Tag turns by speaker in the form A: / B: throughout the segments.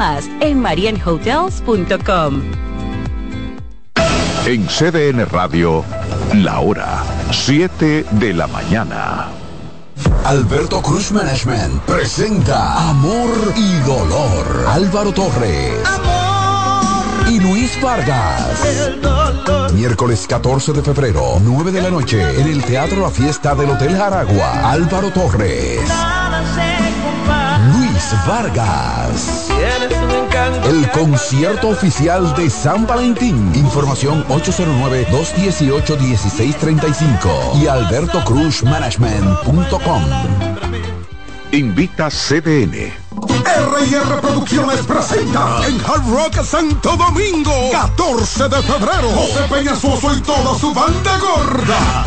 A: Más en marienhotels.com.
B: En CDN Radio, la hora 7 de la mañana.
C: Alberto Cruz Management presenta Amor y Dolor. Álvaro Torres. Amor. Y Luis Vargas. Miércoles 14 de febrero, 9 de la noche, en el Teatro La Fiesta del Hotel Jaragua. Álvaro Torres. Vargas. El concierto oficial de San Valentín. Información 809-218-1635 y albertocruzmanagement.com.
B: Invita CDN.
D: R&R Producciones presenta en Hard Rock Santo Domingo 14 de febrero José Peñasoso y toda su banda gorda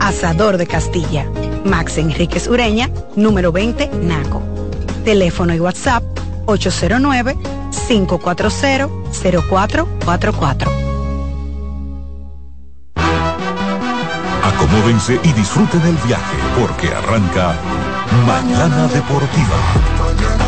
E: Asador de Castilla. Max Enríquez Ureña, número 20, Naco. Teléfono y WhatsApp 809-540-0444.
B: Acomódense y disfruten el viaje porque arranca Mañana Deportiva.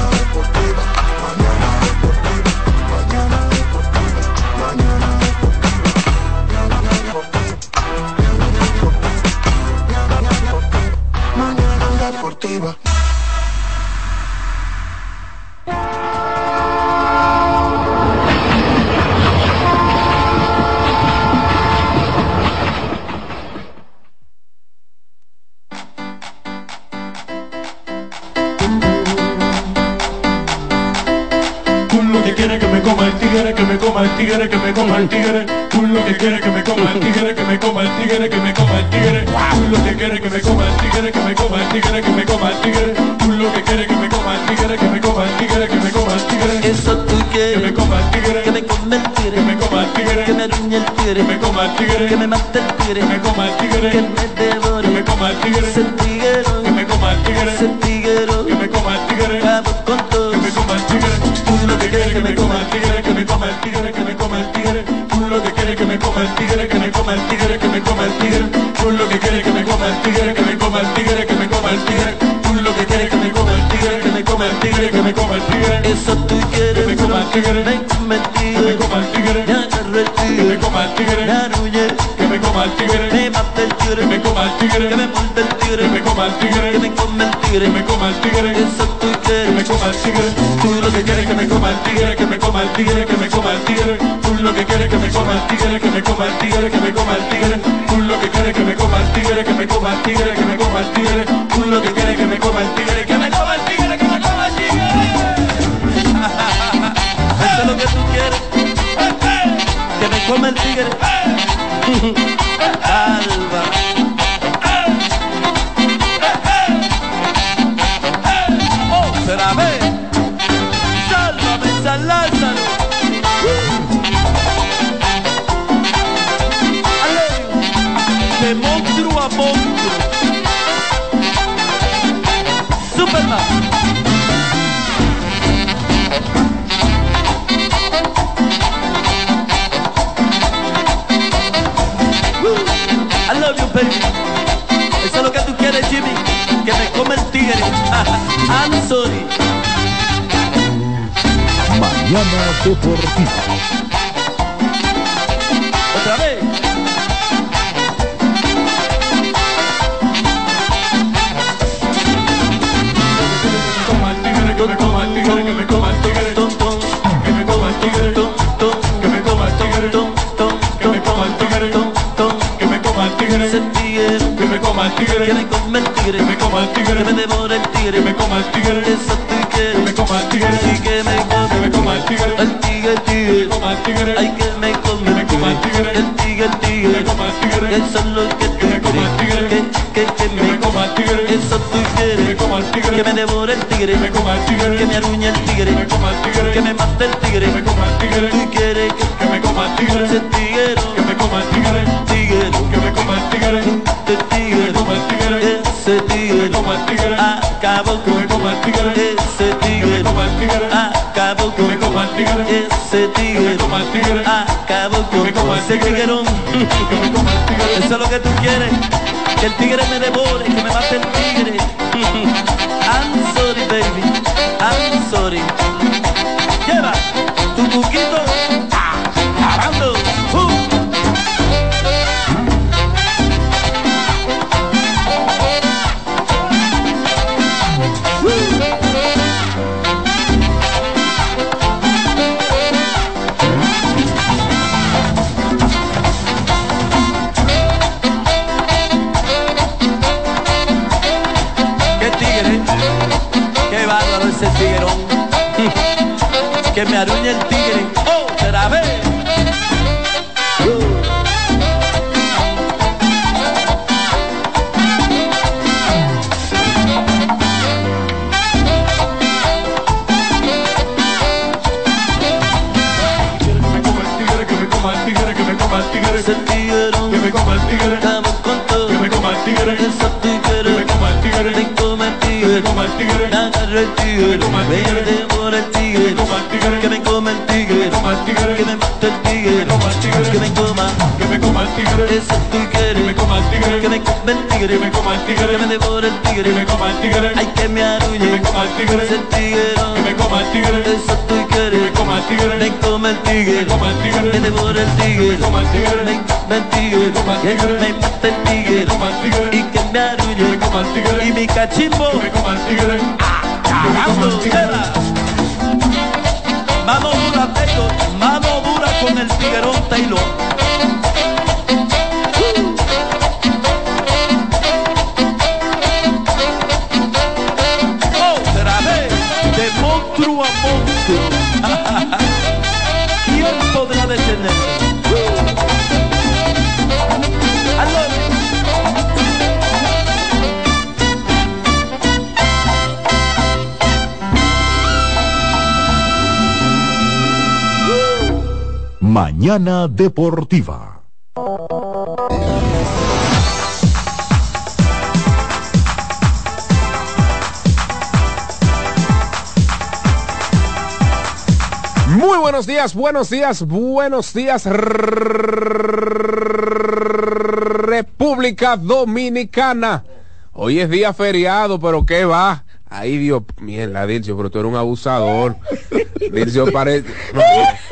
F: Quiere que me coma el tigre, que me coma el tigre, que me coma el tigre. Culo que quiere que me coma el tigre, que me coma el tigre, que me coma el tigre. Culo que quiere que me coma el tigre, que me coma el tigre, que me coma el tigre.
G: Eso tú quieres.
F: Que me coma el tigre,
G: Que me come el tigre.
F: que me coma el tigre,
G: Que me aruñe el tigre.
F: que me coma el tigre,
G: Que me mate el tigre.
F: que me coma el tigre,
G: Que me devore.
F: que me coma el tigre,
G: Ese tiguero.
F: que me coma el tigre,
G: Ese tiguero.
F: que me coma el tigre,
G: Acabo con todo.
F: que me coma el tigre. Tú lo que quieres que me coma coma el tigre, que me coma el tigre. Tú lo que quieres que me coma el tigre, que me coma el tigre, que me coma el tigre. Lo que que me coma el tigre, que me coma el tigre, que me coma el tigre.
G: Eso tú quieres.
F: Que me coma el tigre, que me coma el tigre, coma el tigre, que me coma el tigre,
G: Me mata el tigre.
F: que me coma el tigre,
G: Que me muerde el tigre.
F: que me coma el tigre,
G: Que me come el tigre.
F: que me coma el tigre.
G: Eso tú
F: que me
G: quieres.
F: coma el tigre. Tú lo que quieres que me coma el tigre, que me coma el tigre, que me coma el tigre. Tú lo que quieres que me coma el tigre, que me coma el tigre, que me coma el tigre. Tú lo que quieres que me coma el tigre, que me coma el tigre, que me coma el tigre. Tú lo que quieres que me coma el tigre, que me coma el tigre, que me coma el tigre.
G: Eso es lo que tú quieres. Come el tigre. Alba. Eso es lo que tú quieres, Jimmy. Que me come el tigre. I'm sorry.
B: Mañana Deportiva.
F: El tigre, que me coma el tigre, que me coma el tigre, que me
G: devore el tigre,
F: que me coma el tigre,
G: eso tú quieres,
F: que me coma el tigre,
G: y que me coma,
F: que me coma el tigre,
G: el tigre, tigre,
F: coma el tigre,
G: ay que me come el tigre, el tigre, el tigre,
F: me coma el tigre,
G: eso es lo que tú
F: me coma el tigre,
G: quieres, que, que, que
F: que me coma el tigre,
G: eso tú
F: que me
G: quieres,
F: coma el tigre,
G: que me devore el tigre,
F: que me coma el tigre,
G: que me aruñe el tigre,
F: que me coma el tigre,
G: que me mate el tigre,
F: que me coma el tigre,
G: tú quieres que,
F: que me coma el tigre,
G: ese tiguero,
F: el tigre,
G: ese tigre,
F: el tigre,
G: ese tigre,
F: coma el
G: ese tiguerón.
F: tigre,
G: Eso es lo que tú quieres, que el tigre me devore, que me mate el tigre. Tigre, me el tigre,
F: me coma el tigre, me
G: devore el
F: que me
G: tigre,
F: coma el tigre,
G: ay que me aruñe,
F: me coma el tigre,
G: ese tigre,
F: que me coma el tigre,
G: eso tú quieres,
F: me coma el tigre,
G: me come el tigre,
F: coma el tigre,
G: me devora el tigre,
F: coma el tigre,
G: me come el tigre,
F: coma el tigre,
G: me mate el tigre,
F: coma el tigre,
G: y que me aruñe,
F: coma el tigre,
G: y mi cachimbo,
F: me coma el tigre, me coma
G: Cagando,
F: tigre.
G: Mano dura, Taylor. Mano dura con el tiguerón Taylor.
B: Mañana Deportiva.
H: Muy buenos días, buenos días, buenos días, República Dominicana. Hoy es día feriado, pero ¿qué va? Ay, Dios, mierda, Dircio, pero tú eres un abusador. Dircio parece...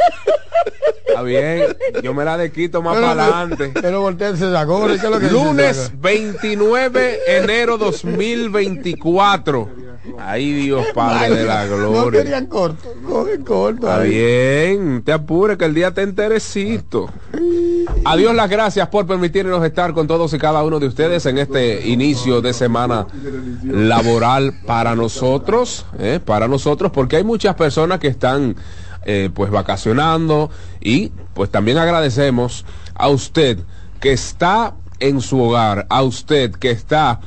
H: no, Está bien, yo me la desquito más para adelante.
I: Pero volteense la gorra, ¿qué es lo que dice
H: Lunes
I: esa
H: 29 enero 2024. Ay, Dios Padre de la
I: No
H: Gloria.
I: querían corto, coge corto.
H: Está
I: ahí.
H: bien, te apure que el día te enterecito. Adiós las gracias por permitirnos estar con todos y cada uno de ustedes en este inicio de semana laboral para nosotros, ¿eh? para nosotros, porque hay muchas personas que están eh, pues vacacionando. Y pues también agradecemos a usted que está en su hogar, a usted que está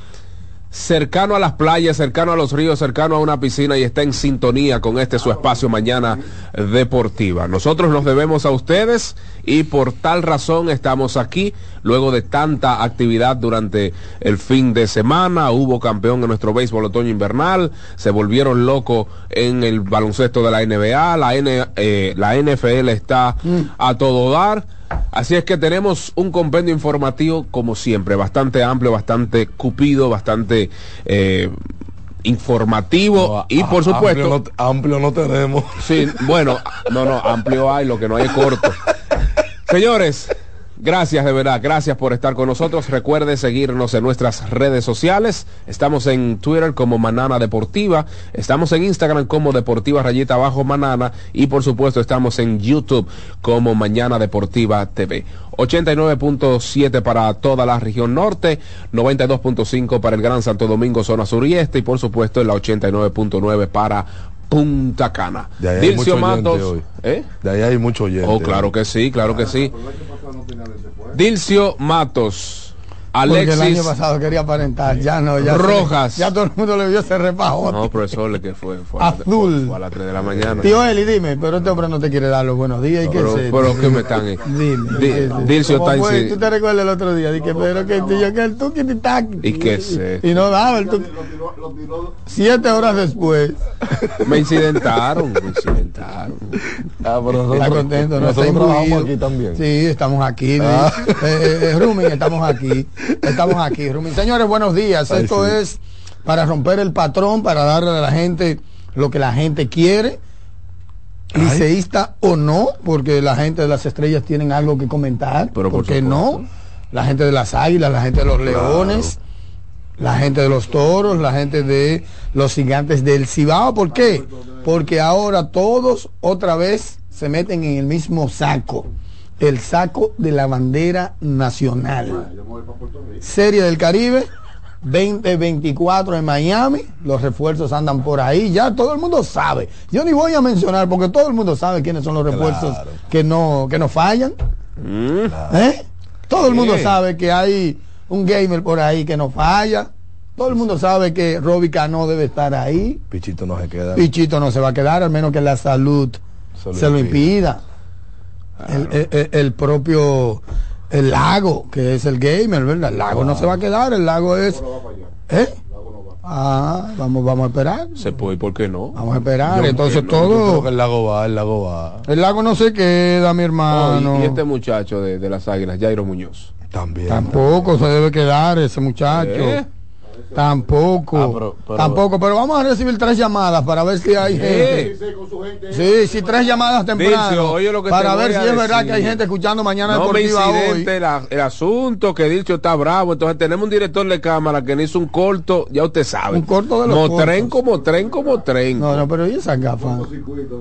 H: cercano a las playas, cercano a los ríos, cercano a una piscina y está en sintonía con este su espacio mañana deportiva. Nosotros nos debemos a ustedes y por tal razón estamos aquí luego de tanta actividad durante el fin de semana. Hubo campeón en nuestro béisbol otoño invernal, se volvieron locos en el baloncesto de la NBA, la, N, eh, la NFL está a todo dar. Así es que tenemos un compendio informativo, como siempre, bastante amplio, bastante cupido, bastante eh, informativo
I: No,
H: y por supuesto...
I: Amplio no, amplio no tenemos.
H: Sí, bueno, no, no, amplio hay, lo que no hay es corto. Señores, Gracias de verdad, gracias por estar con nosotros. Recuerde seguirnos en nuestras redes sociales. Estamos en Twitter como Manana Deportiva, estamos en Instagram como Deportiva Rayita Abajo Manana y por supuesto estamos en YouTube como Mañana Deportiva TV. 89.7 para toda la región norte, 92.5 para el Gran Santo Domingo, zona sur y este y por supuesto en la 89.9 para Punta Cana.
I: De ahí hay
H: Dilcio
I: mucho oyente
H: Matos,
I: hoy.
H: ¿eh?
I: De ahí hay mucho oyente.
H: Oh, claro que sí, claro que sí. Dilcio Matos,
I: Porque el año
H: Alexis.
I: pasado quería aparentar, ya no, ya.
H: Rojas.
I: Ya todo el mundo le vio ese repajote.
H: No, profesor, que fue, fue, a las-
I: Azul.
H: fue a las 3 de la mañana.
I: Tío Eli, dime, pero este hombre no te quiere dar los buenos días. ¿y qué
H: Pero, que me están. eh.
I: Dime. Tú te recuerdas el otro día, dije, pero que tío, que el tuki ti tac.
H: ¿Y qué esto?
I: Y no daba el tuki. Siete horas después.
H: Me incidentaron, me incidentaron.
I: Está contento,
J: nosotros trabajamos aquí también.
I: Sí, estamos aquí.
J: Ah.
I: Eh, eh, estamos aquí. Estamos aquí, Rumin. Señores, buenos días.
J: Ay,
I: Esto
J: sí.
I: es para romper el patrón, para darle a la gente lo que la gente quiere. Liceísta o no, porque la gente de las estrellas tienen algo que comentar.
H: Pero por
I: ¿Por qué no? La gente de las águilas, la gente de los leones, la gente de los toros, la gente de los gigantes del Cibao. ¿Por qué? Porque ahora todos otra vez se meten en el mismo saco. El saco de la bandera nacional. Serie del Caribe, 2024 en Miami. Los refuerzos andan por ahí. Ya todo el mundo sabe. Yo ni voy a mencionar porque todo el mundo sabe quiénes son los refuerzos
J: Claro.
I: que no, que no fallan.
H: Mm.
I: ¿Eh? Todo el mundo sabe que hay un gamer por ahí que no falla. Todo el mundo sabe que Robbie Cano debe estar ahí.
J: Pichito no se queda.
I: Pichito no se va a quedar, al menos que la salud
J: Se
I: se
J: lo
I: lo,
J: impida.
I: El, el- el- el propio el lago, que es el gamer, ¿verdad? El lago no se va a quedar, el lago es. ¿Eh? Ah, vamos, vamos a esperar.
H: Se puede, ¿por qué no?
I: Vamos a esperar.
J: Yo-
I: Entonces
J: yo creo
I: todo.
J: que el lago va, el lago va.
I: El lago no se queda, mi
H: Oh,
I: hermano.
H: y, y este muchacho de, de las águilas, Jairo Muñoz.
J: También.
I: Tampoco se debe quedar ese muchacho.
H: ¿Eh?
I: Tampoco.
J: Ah, pero- pero-
I: Tampoco, pero vamos a recibir tres llamadas para ver si hay
H: ¿Eh?
I: gente. Sí, sí, tres llamadas temprano.
H: Dilcio, oye lo que
I: para
H: te
I: ver si es verdad que hay gente escuchando mañana
H: No me
I: deportiva hoy.
H: la- el asunto que Dilcio está bravo. Entonces tenemos un director de cámara que le hizo un corto, ya usted sabe.
I: Un corto de los
H: Como tren, como tren, como tren.
I: No, no, pero ¿y esas gafas?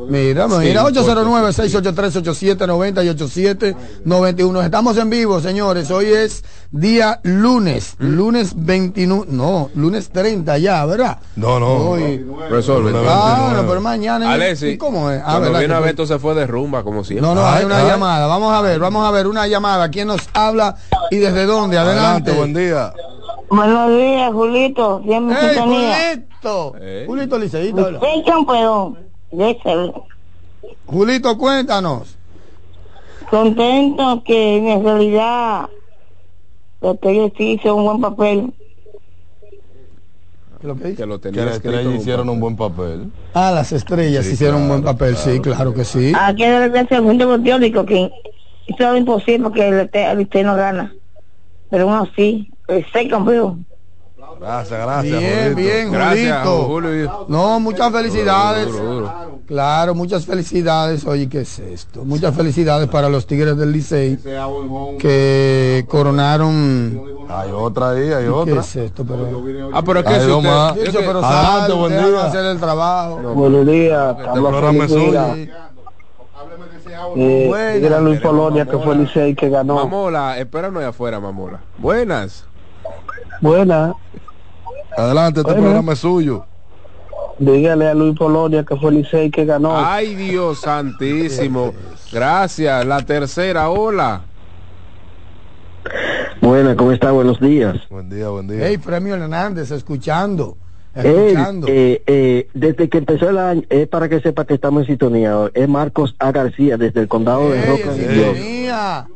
I: Mira,
H: Sí,
I: mira,
H: un
I: 809-683-8790-8791. Estamos en vivo, señores. Hoy es día lunes,
H: ¿Mm?
I: lunes 29, no, lunes 30 ya, ¿verdad?
J: No, no.
I: Hoy.
H: Resuelve.
J: Una
I: Ah,
J: 29.
I: no, pero mañana.
H: Alexi,
I: ¿y ¿cómo es? Ah,
H: cuando
I: ¿verdad
H: viene
I: que
H: a ver, se fue de rumba, como siempre.
I: No, no,
J: Ay,
I: hay una
J: ay.
I: llamada. Vamos a ver, vamos a ver una llamada. ¿Quién nos habla y desde dónde?
J: Adelante,
I: Adelante.
J: buen día.
K: Buenos días, Julito. Siempre en
I: ¡Ey,
K: sintonía.
I: Julito!
H: Eh.
I: Julito
K: ese-
I: Julito, cuéntanos.
K: Contento que en realidad los Tigres sí hizo un buen papel.
I: ¿Qué es lo que?
H: Que lo
J: Que las estrellas
H: en
J: hicieron un buen papel.
I: Ah, las estrellas
J: Sí,
I: hicieron un buen papel,
J: claro.
I: sí, claro que sí.
K: Aquí de ser un deportivo que hizo lo imposible porque el el Licey no gana. Pero uno sí, el Licey campeón.
J: Gracias, gracias.
I: Bien,
J: Julito.
I: bien,
H: Gracias. Julio.
I: No, muchas felicidades.
H: Duro, duro, duro.
I: Claro, muchas felicidades. Oye, ¿qué es esto? Muchas felicidades para los Tigres del Licey que coronaron.
J: Hay otra ahí, hay
I: ¿Qué
J: otra.
I: es esto? Pero,
H: Ah, pero es que usted-
J: más.
H: es que-
I: pero
J: Adelante,
I: sal,
J: buen día.
I: hacer el trabajo.
K: Buenos días,
J: Este programa es suyo.
K: Eh,
I: Buenas.
K: era Luis Polonia que fue el Licey que ganó.
H: Mamola, espéranos ahí afuera, Mamola. Buenas.
K: Buena.
J: Adelante, este programa es suyo.
K: Dígale a Luis Polonia que fue el Licey que ganó.
H: Ay, Dios santísimo. Gracias. La tercera, hola.
K: Buena, ¿cómo está? Buenos días.
J: Buen día, buen día.
I: Hey, Premio Hernández, escuchando. Escuchando.
K: eh, eh, desde que empezó el año, es para que sepa que estamos en sintonía. Es Marcos A. García, desde el condado de
I: Ey,
K: Roca.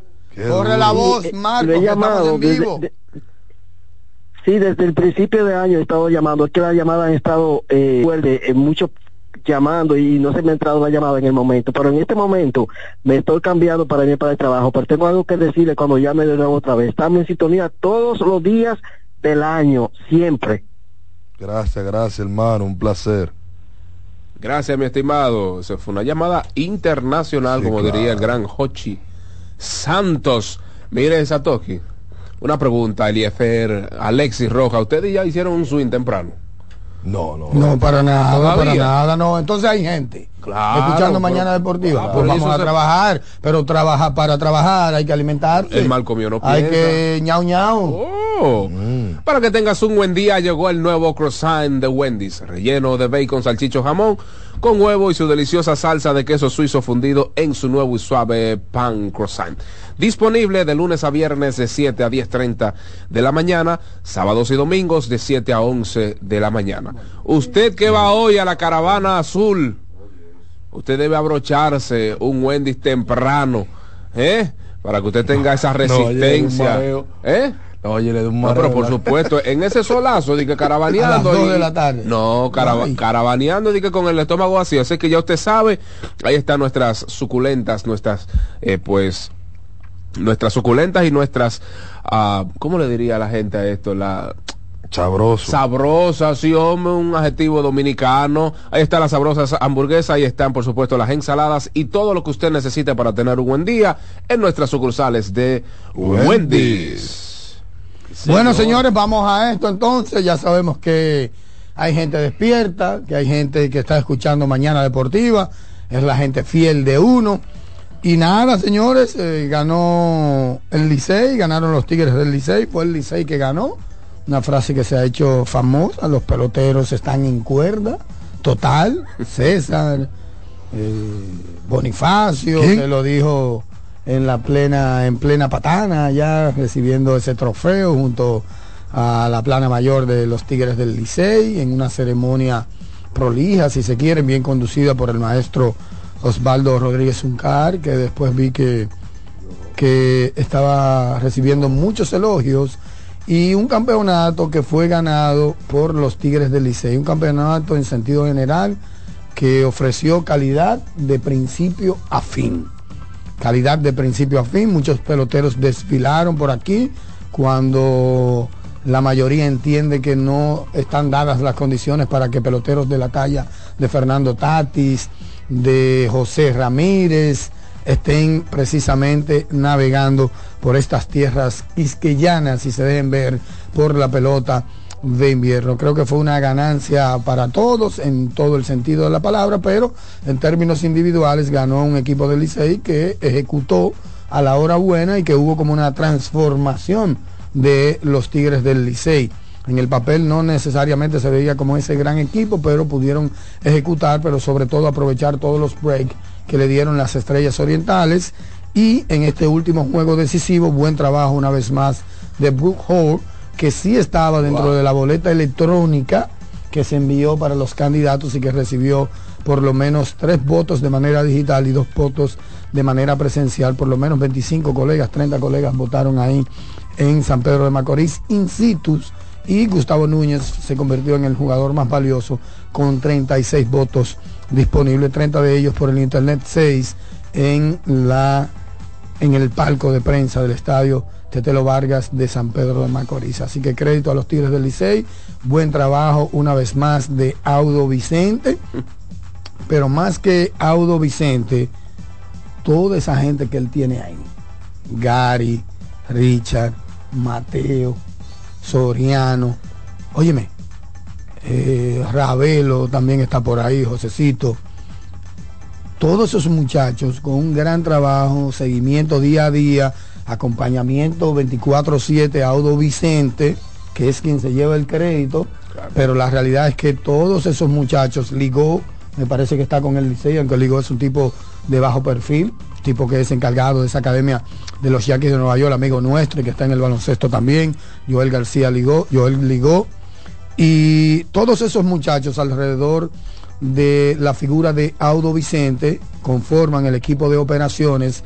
I: Corre la voz,
K: Eh,
I: Marcos,
K: lo he
I: que estamos
K: llamado
I: en
K: desde-
I: vivo.
K: de- sí, desde el principio de año he estado llamando. Es que las llamadas han estado eh, fuerte, eh, mucho llamando y no se me ha entrado la llamada en el momento. Pero en este momento me estoy cambiando para ir para el trabajo. Pero tengo algo que decirle cuando llame de nuevo otra vez. Estamos en sintonía todos los días del año, siempre.
J: Gracias, gracias, hermano. Un placer.
H: Gracias, mi estimado. Se fue una llamada internacional,
J: Sí,
H: como
J: claro.
H: diría el gran Hochi Santos. Mire, Satoki, una pregunta, Eliefer, Alexis Roja, ¿ustedes ya hicieron un swing temprano?
J: No, no.
I: No, para nada,
H: ¿Todavía?
I: para nada, no. Entonces hay gente
H: Claro,
I: escuchando
H: pero-
I: Mañana Deportiva.
H: Ah,
I: pues vamos a
H: se-
I: trabajar, pero trabaja para trabajar hay que alimentarse.
H: El mal comido no
I: Hay
H: piensa.
I: que ñau ñau.
H: Oh. Para que tengas un buen día, llegó el nuevo croissant de Wendy's, relleno de bacon, salchicho, jamón, con huevo y su deliciosa salsa de queso suizo fundido en su nuevo y suave pan croissant. Disponible de lunes a viernes de 7 a 10.30 de la mañana, sábados y domingos de 7 a 11 de la mañana. Usted que va hoy a la caravana azul, usted debe abrocharse un Wendy's temprano, ¿eh? Para que usted tenga esa
J: No,
H: resistencia.
J: mareo.
H: ¿Eh?
J: Oye, le da un
H: No, pero por supuesto, en ese solazo de que caravaneando.
I: A las dos
H: y-
I: de la tarde.
H: No, carava-
I: Ay.
H: caravaneando de que con el estómago vacío. Así que ya usted sabe, ahí están nuestras suculentas, nuestras, eh, pues, nuestras suculentas y nuestras, ah, ¿cómo le diría a la gente a esto? La
J: Sabroso.
H: sabrosa, sí, hombre, un adjetivo dominicano. Ahí están las sabrosas hamburguesas, ahí están, por supuesto, las ensaladas y todo lo que usted necesite para tener un buen día en nuestras sucursales de
J: Wendy's.
H: Wendy's.
I: Bueno, señores, vamos a esto entonces. Ya sabemos que hay gente despierta, que hay gente que está escuchando Mañana Deportiva. Es la gente fiel de uno. Y nada, señores, eh, ganó el Licey, ganaron los Tigres del Licey. Fue el Licey que ganó. Una frase que se ha hecho famosa. Los peloteros están en cuerda. Total. César, eh, Bonifacio,
J: ¿Quién?
I: que lo dijo en la plena, en plena patana, ya recibiendo ese trofeo junto a la plana mayor de los Tigres del Licey, en una ceremonia prolija, si se quiere, bien conducida por el maestro Osvaldo Rodríguez Uncar, que después vi que, que estaba recibiendo muchos elogios y un campeonato que fue ganado por los Tigres del Licey, un campeonato en sentido general que ofreció calidad de principio a fin. Calidad de principio a fin, muchos peloteros desfilaron por aquí cuando la mayoría entiende que no están dadas las condiciones para que peloteros de la talla de Fernando Tatis, de José Ramírez, estén precisamente navegando por estas tierras isqueyanas y se dejen ver por la pelota de invierno. Creo que fue una ganancia para todos en todo el sentido de la palabra, pero en términos individuales ganó un equipo del Licey que ejecutó a la hora buena y que hubo como una transformación de los Tigres del Licey. En el papel no necesariamente se veía como ese gran equipo, pero pudieron ejecutar, pero sobre todo aprovechar todos los breaks que le dieron las estrellas orientales. Y en este último juego decisivo, buen trabajo una vez más de Brook Hall, que sí estaba dentro de la boleta electrónica que se envió para los candidatos y que recibió por lo menos tres votos de manera digital y dos votos de manera presencial. Por lo menos 25 colegas, 30 colegas votaron ahí en San Pedro de Macorís in situ y Gustavo Núñez se convirtió en el jugador más valioso con 36 votos disponibles, 30 de ellos por el internet, 6 en la en el palco de prensa del estadio Tetelo Vargas de San Pedro de Macorís. Así que crédito a los Tigres del Licey, buen trabajo una vez más de Audo Vicente, pero más que Audo Vicente, toda esa gente que él tiene ahí, Gary, Richard, Mateo, Soriano, óyeme, eh, Ravelo también está por ahí, Josecito. Todos esos muchachos con un gran trabajo, seguimiento día a día, acompañamiento 24/7 a Audo Vicente, que es quien se lleva el crédito, pero la realidad es que todos esos muchachos, Ligó, me parece que está con el Liceo, aunque Ligó es un tipo de bajo perfil, tipo que es encargado de esa academia de los Yaquis de Nueva York, amigo nuestro, y que está en el baloncesto también, Joel García Ligó, Joel Ligó, y todos esos muchachos alrededor de la figura de Audo Vicente conforman el equipo de operaciones,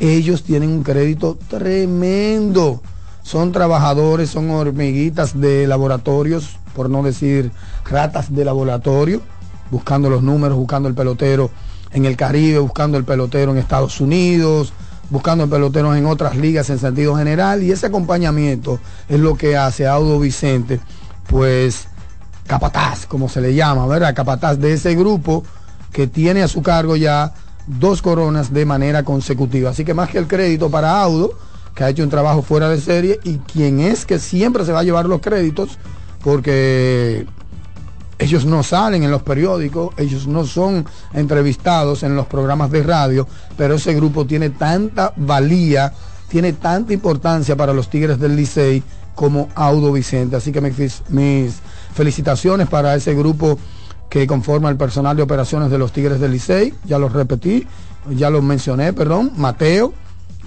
I: ellos tienen un crédito tremendo. Son trabajadores, son hormiguitas de laboratorios, por no decir ratas de laboratorio, buscando los números, buscando el pelotero en el Caribe, buscando el pelotero en Estados Unidos, buscando el pelotero en otras ligas en sentido general. Y ese acompañamiento es lo que hace Audo Vicente, pues capataz, como se le llama, ¿verdad? Capataz de ese grupo que tiene a su cargo ya dos coronas de manera consecutiva. Así que más que el crédito para Audo, que ha hecho un trabajo fuera de serie y quien es que siempre se va a llevar los créditos porque ellos no salen en los periódicos, ellos no son entrevistados en los programas de radio, pero ese grupo tiene tanta valía, tiene tanta importancia para los Tigres del Licey como Audo Vicente. Así que mis, mis felicitaciones para ese grupo que conforma el personal de operaciones de los Tigres del Licey, ya lo repetí, ya lo mencioné, perdón, Mateo,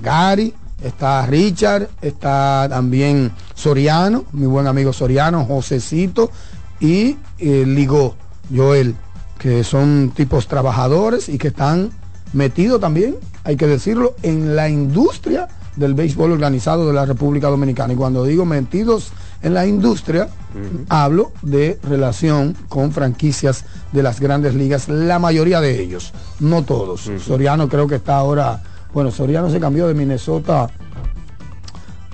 I: Gary, está Richard, está también Soriano, mi buen amigo Soriano, Josecito y eh, Ligó, Joel, que son tipos trabajadores y que están metidos también, hay que decirlo, en la industria del béisbol organizado de la República Dominicana. Y cuando digo metidos en la industria, hablo de relación con franquicias de las grandes ligas, la mayoría de ellos, no todos. Soriano creo que está ahora, bueno, Soriano se cambió de Minnesota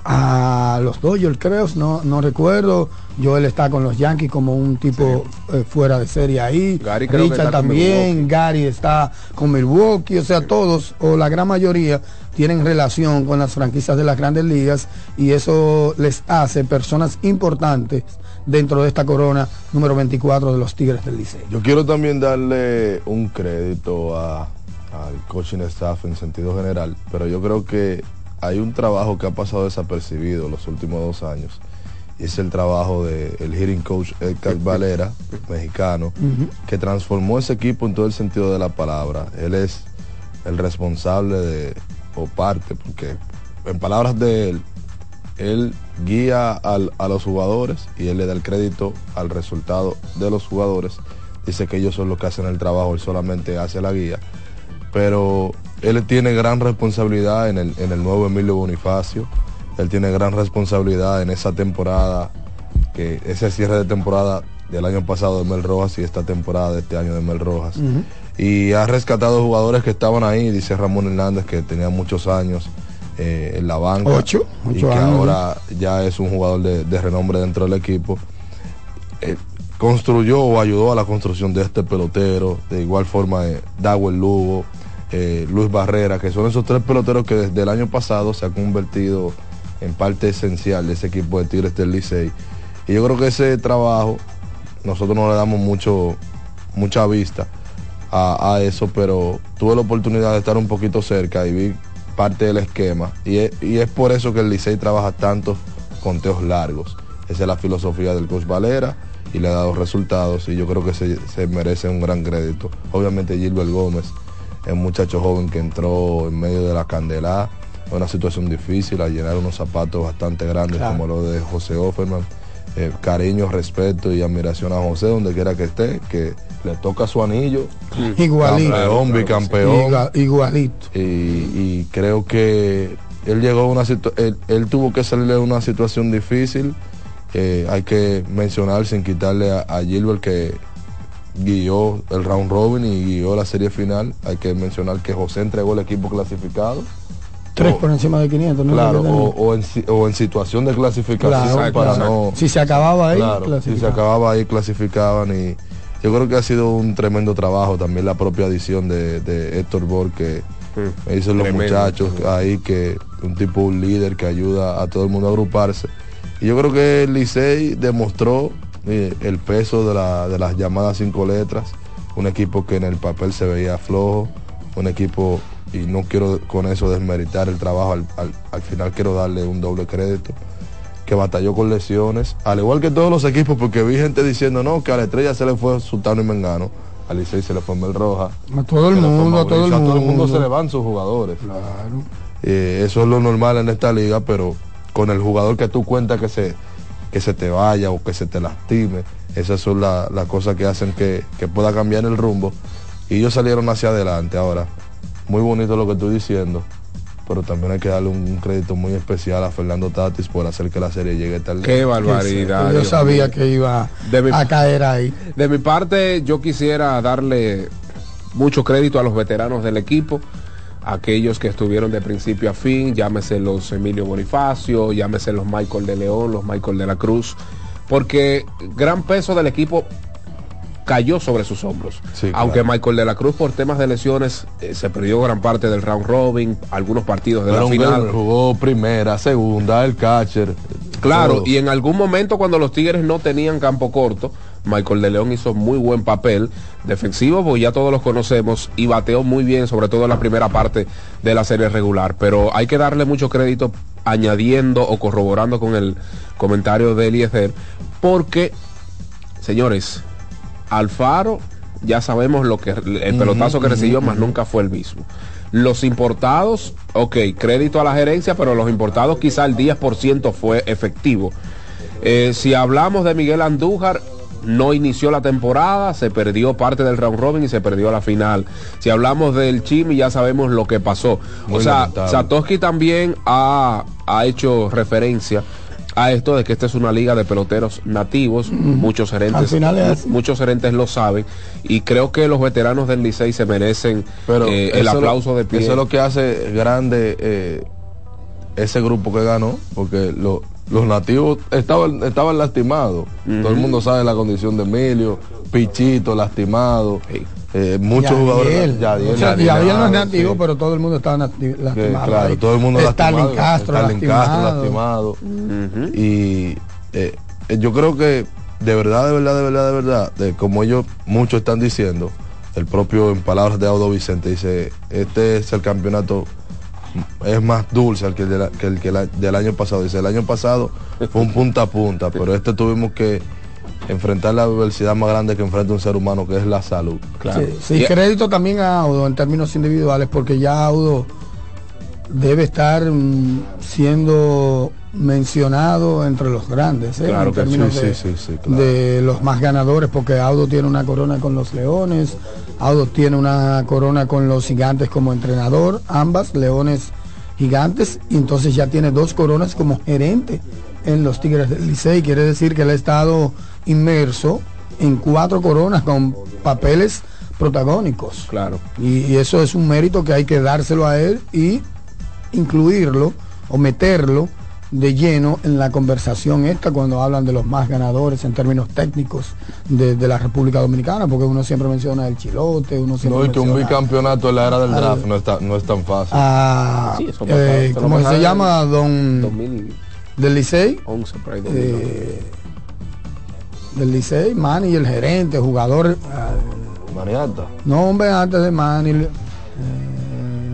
I: a los Dodgers, creo, no, no recuerdo. Joel está con los Yankees como un tipo eh, fuera de serie ahí.
H: Gary creo que
I: Richard
H: está
I: también, Gary está con Milwaukee, o sea, todos o la gran mayoría tienen relación con las franquicias de las grandes ligas y eso les hace personas importantes dentro de esta corona número 24 de los Tigres del Liceo.
J: Yo quiero también darle un crédito a- al coaching staff en sentido general, pero yo creo que hay un trabajo que ha pasado desapercibido los últimos dos años. Y es el trabajo del hitting coach Edgar Valera, mexicano, que transformó ese equipo en todo el sentido de la palabra. Él es el responsable de, o parte, porque en palabras de él, él guía al- a los jugadores y él le da el crédito al resultado de los jugadores. Dice que ellos son los que hacen el trabajo, él solamente hace la guía. Pero él tiene gran responsabilidad en el, en el nuevo Emilio Bonifacio. Él tiene gran responsabilidad en esa temporada, que ese cierre de temporada del año pasado de Mel Rojas y esta temporada de este año de Mel Rojas. Y ha rescatado jugadores que estaban ahí, dice Ramón Hernández, que tenía muchos años eh, en la banca.
I: Ocho,
J: y
I: ocho
J: que
I: años,
J: ahora ya es un jugador de, de renombre dentro del equipo. Eh, construyó o ayudó a la construcción de este pelotero, de igual forma eh, Dawel Lugo, eh, Luis Barrera, que son esos tres peloteros que desde el año pasado se han convertido en parte esencial de ese equipo de Tigres del Licey. Y yo creo que ese trabajo, nosotros no le damos mucho, mucha vista a, eso, pero tuve la oportunidad de estar un poquito cerca y vi parte del esquema. Y es, y es por eso que el Licey trabaja tantos conteos largos. Esa es la filosofía del coach Valera y le ha dado resultados y yo creo que se, se merece un gran crédito. Obviamente Gilbert Gómez es un muchacho joven que entró en medio de la candela, en una situación difícil, a llenar unos zapatos bastante grandes
I: Claro.
J: como lo de José Offerman. Eh, cariño, respeto y admiración a José donde quiera que esté, que le toca su anillo.
I: Igualito.
J: Campeón, bicampeón.
I: Igualito.
J: Y, y creo que él llegó a una situación, él, él tuvo que salir de una situación difícil. Eh, hay que mencionar sin quitarle a, a Gilbert que guió el round robin y guió la serie final. Hay que mencionar que José entregó el equipo clasificado.
I: Tres
J: O-
I: por encima de 500, ¿no?
J: Claro, o, en, si- o en situación de clasificación
I: Claro,
J: para
I: claro.
J: no...
I: Si se acababa ahí,
J: Claro, si se acababa ahí clasificaban y yo creo que ha sido un tremendo trabajo también la propia adición de, de Héctor Bor que me dicen los
H: Tremendo.
J: muchachos ahí que un tipo un líder que ayuda a todo el mundo a agruparse y yo creo que el Licey demostró eh, el peso de, la- de las llamadas cinco letras un equipo que en el papel se veía flojo un equipo y no quiero con eso desmeritar el trabajo al, al- al final quiero darle un doble crédito que batalló con lesiones, al igual que todos los equipos, porque vi gente diciendo no, que a la estrella se le fue Sultano y Mengano, al Licey se le fue Mel Roja.
I: A todo el mundo, a todo el mundo.
J: a todo el mundo se le van sus jugadores. Eh, eso es lo normal en esta liga, pero con el jugador que tú cuentas que se, que se te vaya o que se te lastime, esas son la- las cosas que hacen que, que pueda cambiar el rumbo. Y ellos salieron hacia adelante ahora. Muy bonito lo que estoy diciendo, pero también hay que darle un, un crédito muy especial a Fernando Tatis por hacer que la serie llegue lejos.
H: Qué barbaridad.
I: Yo sabía que iba
H: De mi-
I: a caer ahí.
H: De mi parte, yo quisiera darle mucho crédito a los veteranos del equipo, aquellos que estuvieron de principio a fin, llámese los Emilio Bonifacio, llámese los Michael de León, los Michael de la Cruz, porque gran peso del equipo cayó sobre sus hombros.
J: Sí, claro.
H: Aunque Michael de la Cruz por temas de lesiones eh, se perdió gran parte del round robin, algunos partidos de
J: Pero
H: la final.
J: jugó primera, segunda, el catcher.
H: Claro,
J: todo.
H: y en algún momento cuando los Tigres no tenían campo corto, Michael de León hizo muy buen papel defensivo, pues ya todos los conocemos, y bateó muy bien, sobre todo en la primera parte de la serie regular. Pero hay que darle mucho crédito añadiendo o corroborando con el comentario de Eliezer, porque, señores, Alfaro ya sabemos lo que el pelotazo que recibió, más nunca fue el mismo. Los importados, ok, crédito a la gerencia, pero los importados quizá el 10% fue efectivo. Eh, si hablamos de Miguel Andújar, no inició la temporada, se perdió parte del round robin y se perdió la final. Si hablamos del Chimi, ya sabemos lo que pasó.
J: Muy
H: o sea,
J: lamentable.
H: Satoshi también ha, ha hecho referencia a esto de que esta es una liga de peloteros nativos, muchos gerentes,
I: Al final es
H: muchos gerentes lo saben y creo que los veteranos del Licey se merecen
J: Pero
H: eh, el
J: eso lo-
H: aplauso de pie.
J: Eso es lo que hace grande eh, ese grupo que ganó, porque lo- los nativos estaban, estaban lastimados. Todo el mundo sabe la condición de Emilio, Pichito lastimado, eh, muchos
I: Yadiel.
J: jugadores. Yadiel,
I: O sea,
J: Yadiel,
I: Yadiel no es
J: sí.
I: nativo, pero todo el mundo estaba nati-
J: Que,
I: lastimado.
J: claro,
I: ahí.
J: todo el mundo
I: Stalin
J: lastimado.
I: Castro
J: Stalin Castro
I: lastimado.
J: lastimado. Y eh, eh, yo creo que de verdad, de verdad, de verdad, de verdad, de como ellos muchos están diciendo, el propio en palabras de Audo Vicente dice, este es el campeonato es más dulce al que el, de la- que el que la- del año pasado. Dice, el año pasado fue un punta a punta, pero este tuvimos que enfrentar la adversidad más grande que enfrenta un ser humano, que es la salud.
I: Sí, sí, crédito también a Audo en términos individuales, porque ya Audo debe estar mm, siendo mencionado entre los grandes, ¿eh?
J: Claro
I: en términos
J: sí,
I: de,
J: sí, sí, claro.
I: de los más ganadores, porque Audo tiene una corona con los Leones, Audo tiene una corona con los Gigantes como entrenador, ambas Leones Gigantes, y entonces ya tiene dos coronas como gerente en los Tigres del Licey, quiere decir que él ha estado inmerso en cuatro coronas con papeles protagónicos.
H: Claro.
I: Y, y eso es un mérito que hay que dárselo a él y incluirlo o meterlo de lleno en la conversación esta cuando hablan de los más ganadores en términos técnicos de, de la República Dominicana, porque uno siempre menciona el chilote, uno siempre
J: No, y que un bicampeonato en la era del
I: al-
J: draft no, está, no es tan fácil.
I: a,
H: Sí, eso
I: eh,
H: pasó,
I: ¿cómo se llama? Don
H: 2011
I: del Licey.
H: por ahí, 2011.
I: eh, del Licey, Manny, el gerente, jugador, ah,
J: Maniata.
I: no hombre, antes de Manny, eh,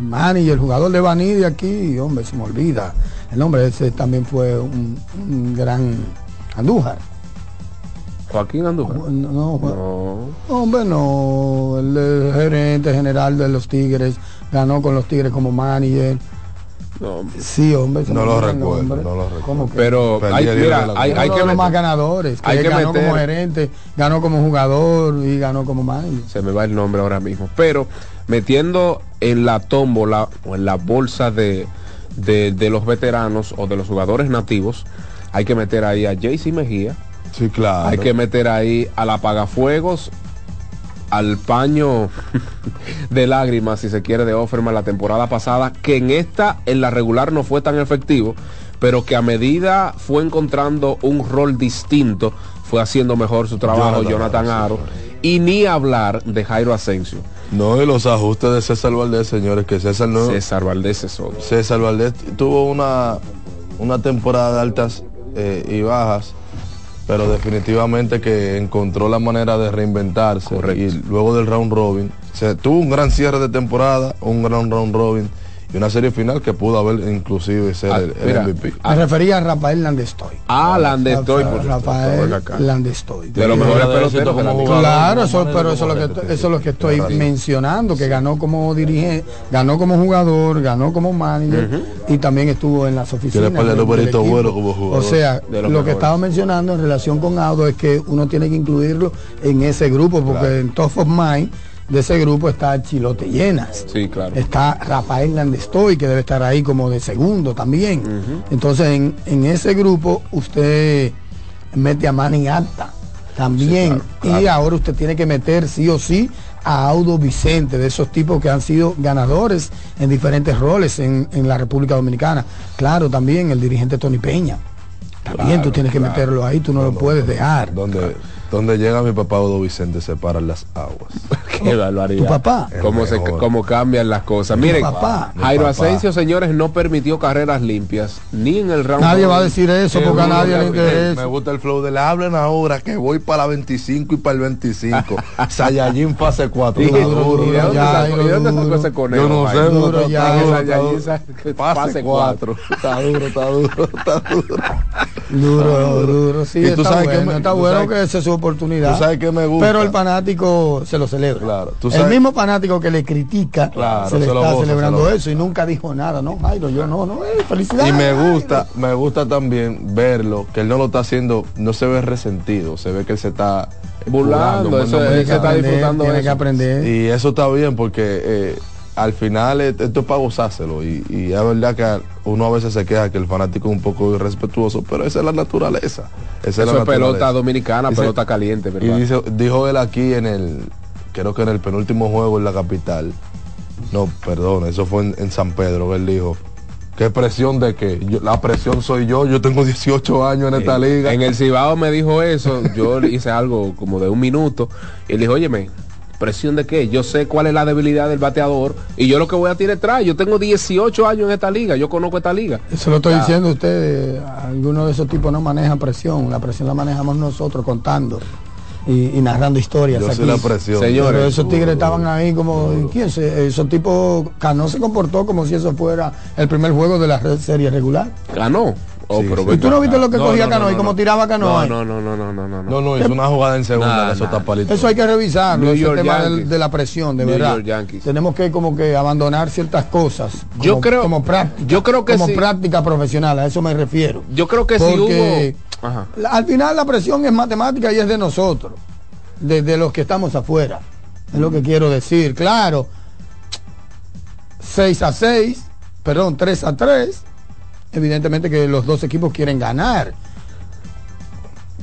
I: Manny, el jugador de Baní de aquí, hombre, se me olvida. El nombre ese también fue un, un gran Andújar.
H: Joaquín Andújar.
I: No, no,
H: No.
I: hombre, no, el, el gerente general de los Tigres ganó con los Tigres como manager.
H: No,
I: Sí, hombre. se
J: No lo recuerdo, no lo recuerdo.
I: ¿Cómo que?
H: Pero
J: Perdí
H: hay, mira, hay, hay que
I: los más
H: meter-
I: ganadores, que
H: hay que
I: ganó
H: meter-
I: como gerente, ganó como jugador y ganó como manager.
H: se me va el nombre ahora mismo, pero metiendo en la tómbola o en la bolsa de, de, de los veteranos o de los jugadores nativos, hay que meter ahí a JC Mejía,
J: Sí, claro.
H: hay que meter ahí al apagafuegos, al paño de lágrimas, si se quiere, de Offerman la temporada pasada, que en esta, en la regular, no fue tan efectivo, pero que a medida fue encontrando un rol distinto, fue haciendo mejor su trabajo
J: Jonathan
H: Jonathan
J: Aro,
H: Aro. Y ni hablar de Jairo Asensio.
J: No, y los ajustes de César Valdés, señores, que César no...
H: César Valdés es otro.
J: César Valdés tuvo una, una temporada de altas eh, y bajas, pero definitivamente que encontró la manera de reinventarse.
H: Correcto.
J: Y luego del round robin, se tuvo un gran cierre de temporada, un gran round robin y una serie final que pudo haber inclusive ser
H: Ah,
J: el, el
H: mira,
J: MVP.
I: Me refería a Rafael Landestoy.
H: Ah, Landestoy, por
I: Rafael. Landestoy.
H: De los mejores
J: de
H: peloteros de la
J: como
H: liga.
J: jugador,
I: Claro, eso, pero eso es lo que
J: sí,
I: eso es lo que estoy mencionando, que ganó como dirigente, ganó como jugador, ganó como manager y también estuvo en las oficinas.
J: De
I: equipo.
J: buenos como jugador.
I: O sea,
H: De
I: lo
H: los
I: que estaba mencionando en relación con Audo es que uno tiene que incluirlo en ese grupo, porque
J: Claro.
I: en Top of Mind de ese grupo está Chilote Llenas.
H: Sí, claro.
I: Está Rafael Landestoy, que debe estar ahí como de segundo también. Entonces, en, en ese grupo, usted mete a Manny Alta también. Y ahora usted tiene que meter sí o sí a Audo Vicente, de esos tipos que han sido ganadores en diferentes roles en, en la República Dominicana. Claro, también el dirigente Tony Peña. También
H: Claro,
I: tú tienes que meterlo ahí, tú no, lo puedes dejar.
J: Donde Donde llega mi papá Odo Vicente separan las aguas.
H: Qué barbaridad.
I: ¿Tu papá?
H: Cómo, se, cómo cambian las cosas. Miren,
I: papá?
H: Jairo
J: papá.
H: Asensio, señores, no permitió carreras limpias ni en el round.
I: Nadie va a decir eso porque a nadie le interesa.
J: Me gusta el flow de le hablen ahora que voy para la 25 y para el 25. Saiyajin fase 4.
H: ¿Y, de dónde
I: ya,
H: sacó, y de dónde
I: duro.
H: sacó ese conejo?
J: Yo no sé?
I: Duro ya,
J: duro,
H: Esa
J: está duro.
H: Yayiza, que
J: Pase
H: pase
J: 4. Está duro, está duro, está duro.
I: Duro, duro, sí,
J: Y tú
I: está
J: sabes que
I: bueno, está que esa es su oportunidad.
J: tú sabes que me gusta.
I: Pero el fanático se lo celebra.
J: Claro, tú
I: el mismo fanático que le critica
J: Claro,
I: se le
J: se
I: está
J: goza,
I: celebrando
J: se
I: eso y nunca dijo nada, ¿no? Jairo, yo no, no, eh, felicidades.
J: Y me
I: Jairo.
J: gusta, me gusta también verlo, que él no lo está haciendo, no se ve resentido, se ve que él se está
H: Burlando, eso él se está disfrutando
I: tiene
H: eso.
I: que aprender.
J: Y eso está bien porque eh, al final eh, esto es para gozárselo y, y es verdad que uno a veces se queja que el fanático es un poco irrespetuoso, pero esa es la naturaleza. Esa es la
H: es pelota dominicana,
J: Dice-
H: pelota caliente, ¿verdad?
J: Y dice, dijo él aquí en el, creo que en el penúltimo juego en la capital, no, perdón, eso fue en, en San Pedro, él dijo, ¿qué presión de qué? Yo- la presión soy yo, yo tengo 18 años en esta liga.
H: En el Cibao me dijo eso, yo hice algo como de un minuto, y él dijo, óyeme, ¿presión de qué? Yo sé cuál es la debilidad del bateador, y yo lo que voy a tirar atrás, yo tengo 18 años en esta liga, yo conozco esta liga.
I: Eso lo estoy
H: Ya.
I: diciendo a ustedes. Algunos de esos tipos no manejan presión. La presión la manejamos nosotros contando y, y narrando historias.
J: Yo
I: aquí.
J: soy la presión.
H: Señores.
I: Pero esos tigres estaban ahí como, ¿y ¿quién se? Esos tipos, Cano se comportó como si eso fuera el primer juego de la serie regular.
H: Ganó. Oh,
J: Sí,
H: pero
J: sí.
I: ¿Y tú no viste lo que cogía Cano y cómo tiraba Cano
H: No, no, no, no, no, no, no.
J: No, no, hizo una jugada en segunda.
I: Eso hay que revisarlo,
H: New
I: ese
H: York
I: tema de la presión, de
H: New
I: verdad.
H: York Yankees.
I: Tenemos que como que abandonar ciertas cosas.
H: Yo
I: como-
H: creo-
I: como práctica,
H: yo creo que
I: como
H: sí.
I: práctica profesional, a eso me refiero.
H: Yo creo que
I: Porque
H: si hubo... Ajá.
I: la- al final la presión es matemática y es de nosotros, de, de los que estamos afuera. Es lo que quiero decir. Claro, 6 a 6, perdón, 3 a 3. Evidentemente que los dos equipos quieren ganar.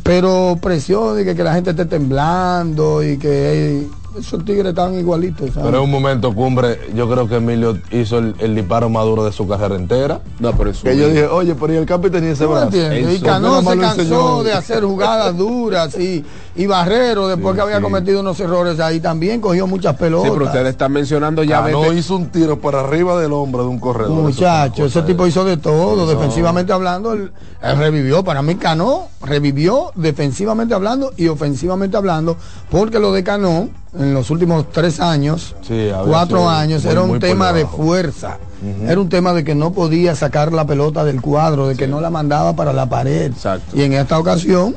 I: Pero presión de que, que la gente esté temblando y que esos tigres están igualitos. ¿sabes?
J: Pero en un momento cumbre, yo creo que Emilio hizo el, el disparo más duro de su carrera entera.
H: No, pero eso...
J: Que yo dije, oye, pero y el Capi tenía ese
I: ¿Tú me
J: brazo.
I: Y Cano se cansó
J: enseñó.
I: de hacer jugadas duras y, y Barrero, después que había
J: sí.
I: cometido unos errores ahí, también cogió muchas pelotas.
H: Sí, pero ustedes están mencionando ya...
J: Cano
H: vete-
J: hizo un tiro para arriba del hombro de un corredor.
I: Muchacho, ese tipo hizo de todo, defensivamente hablando, él, él revivió, para mí Cano revivió defensivamente hablando y ofensivamente hablando, porque lo de Cano en los últimos tres años,
J: Sí,
I: cuatro años,
J: muy,
I: era un
J: por
I: tema de fuerza, era un tema de que no podía sacar la pelota del cuadro, de que no la mandaba para la pared.
H: Exacto.
I: Y en esta ocasión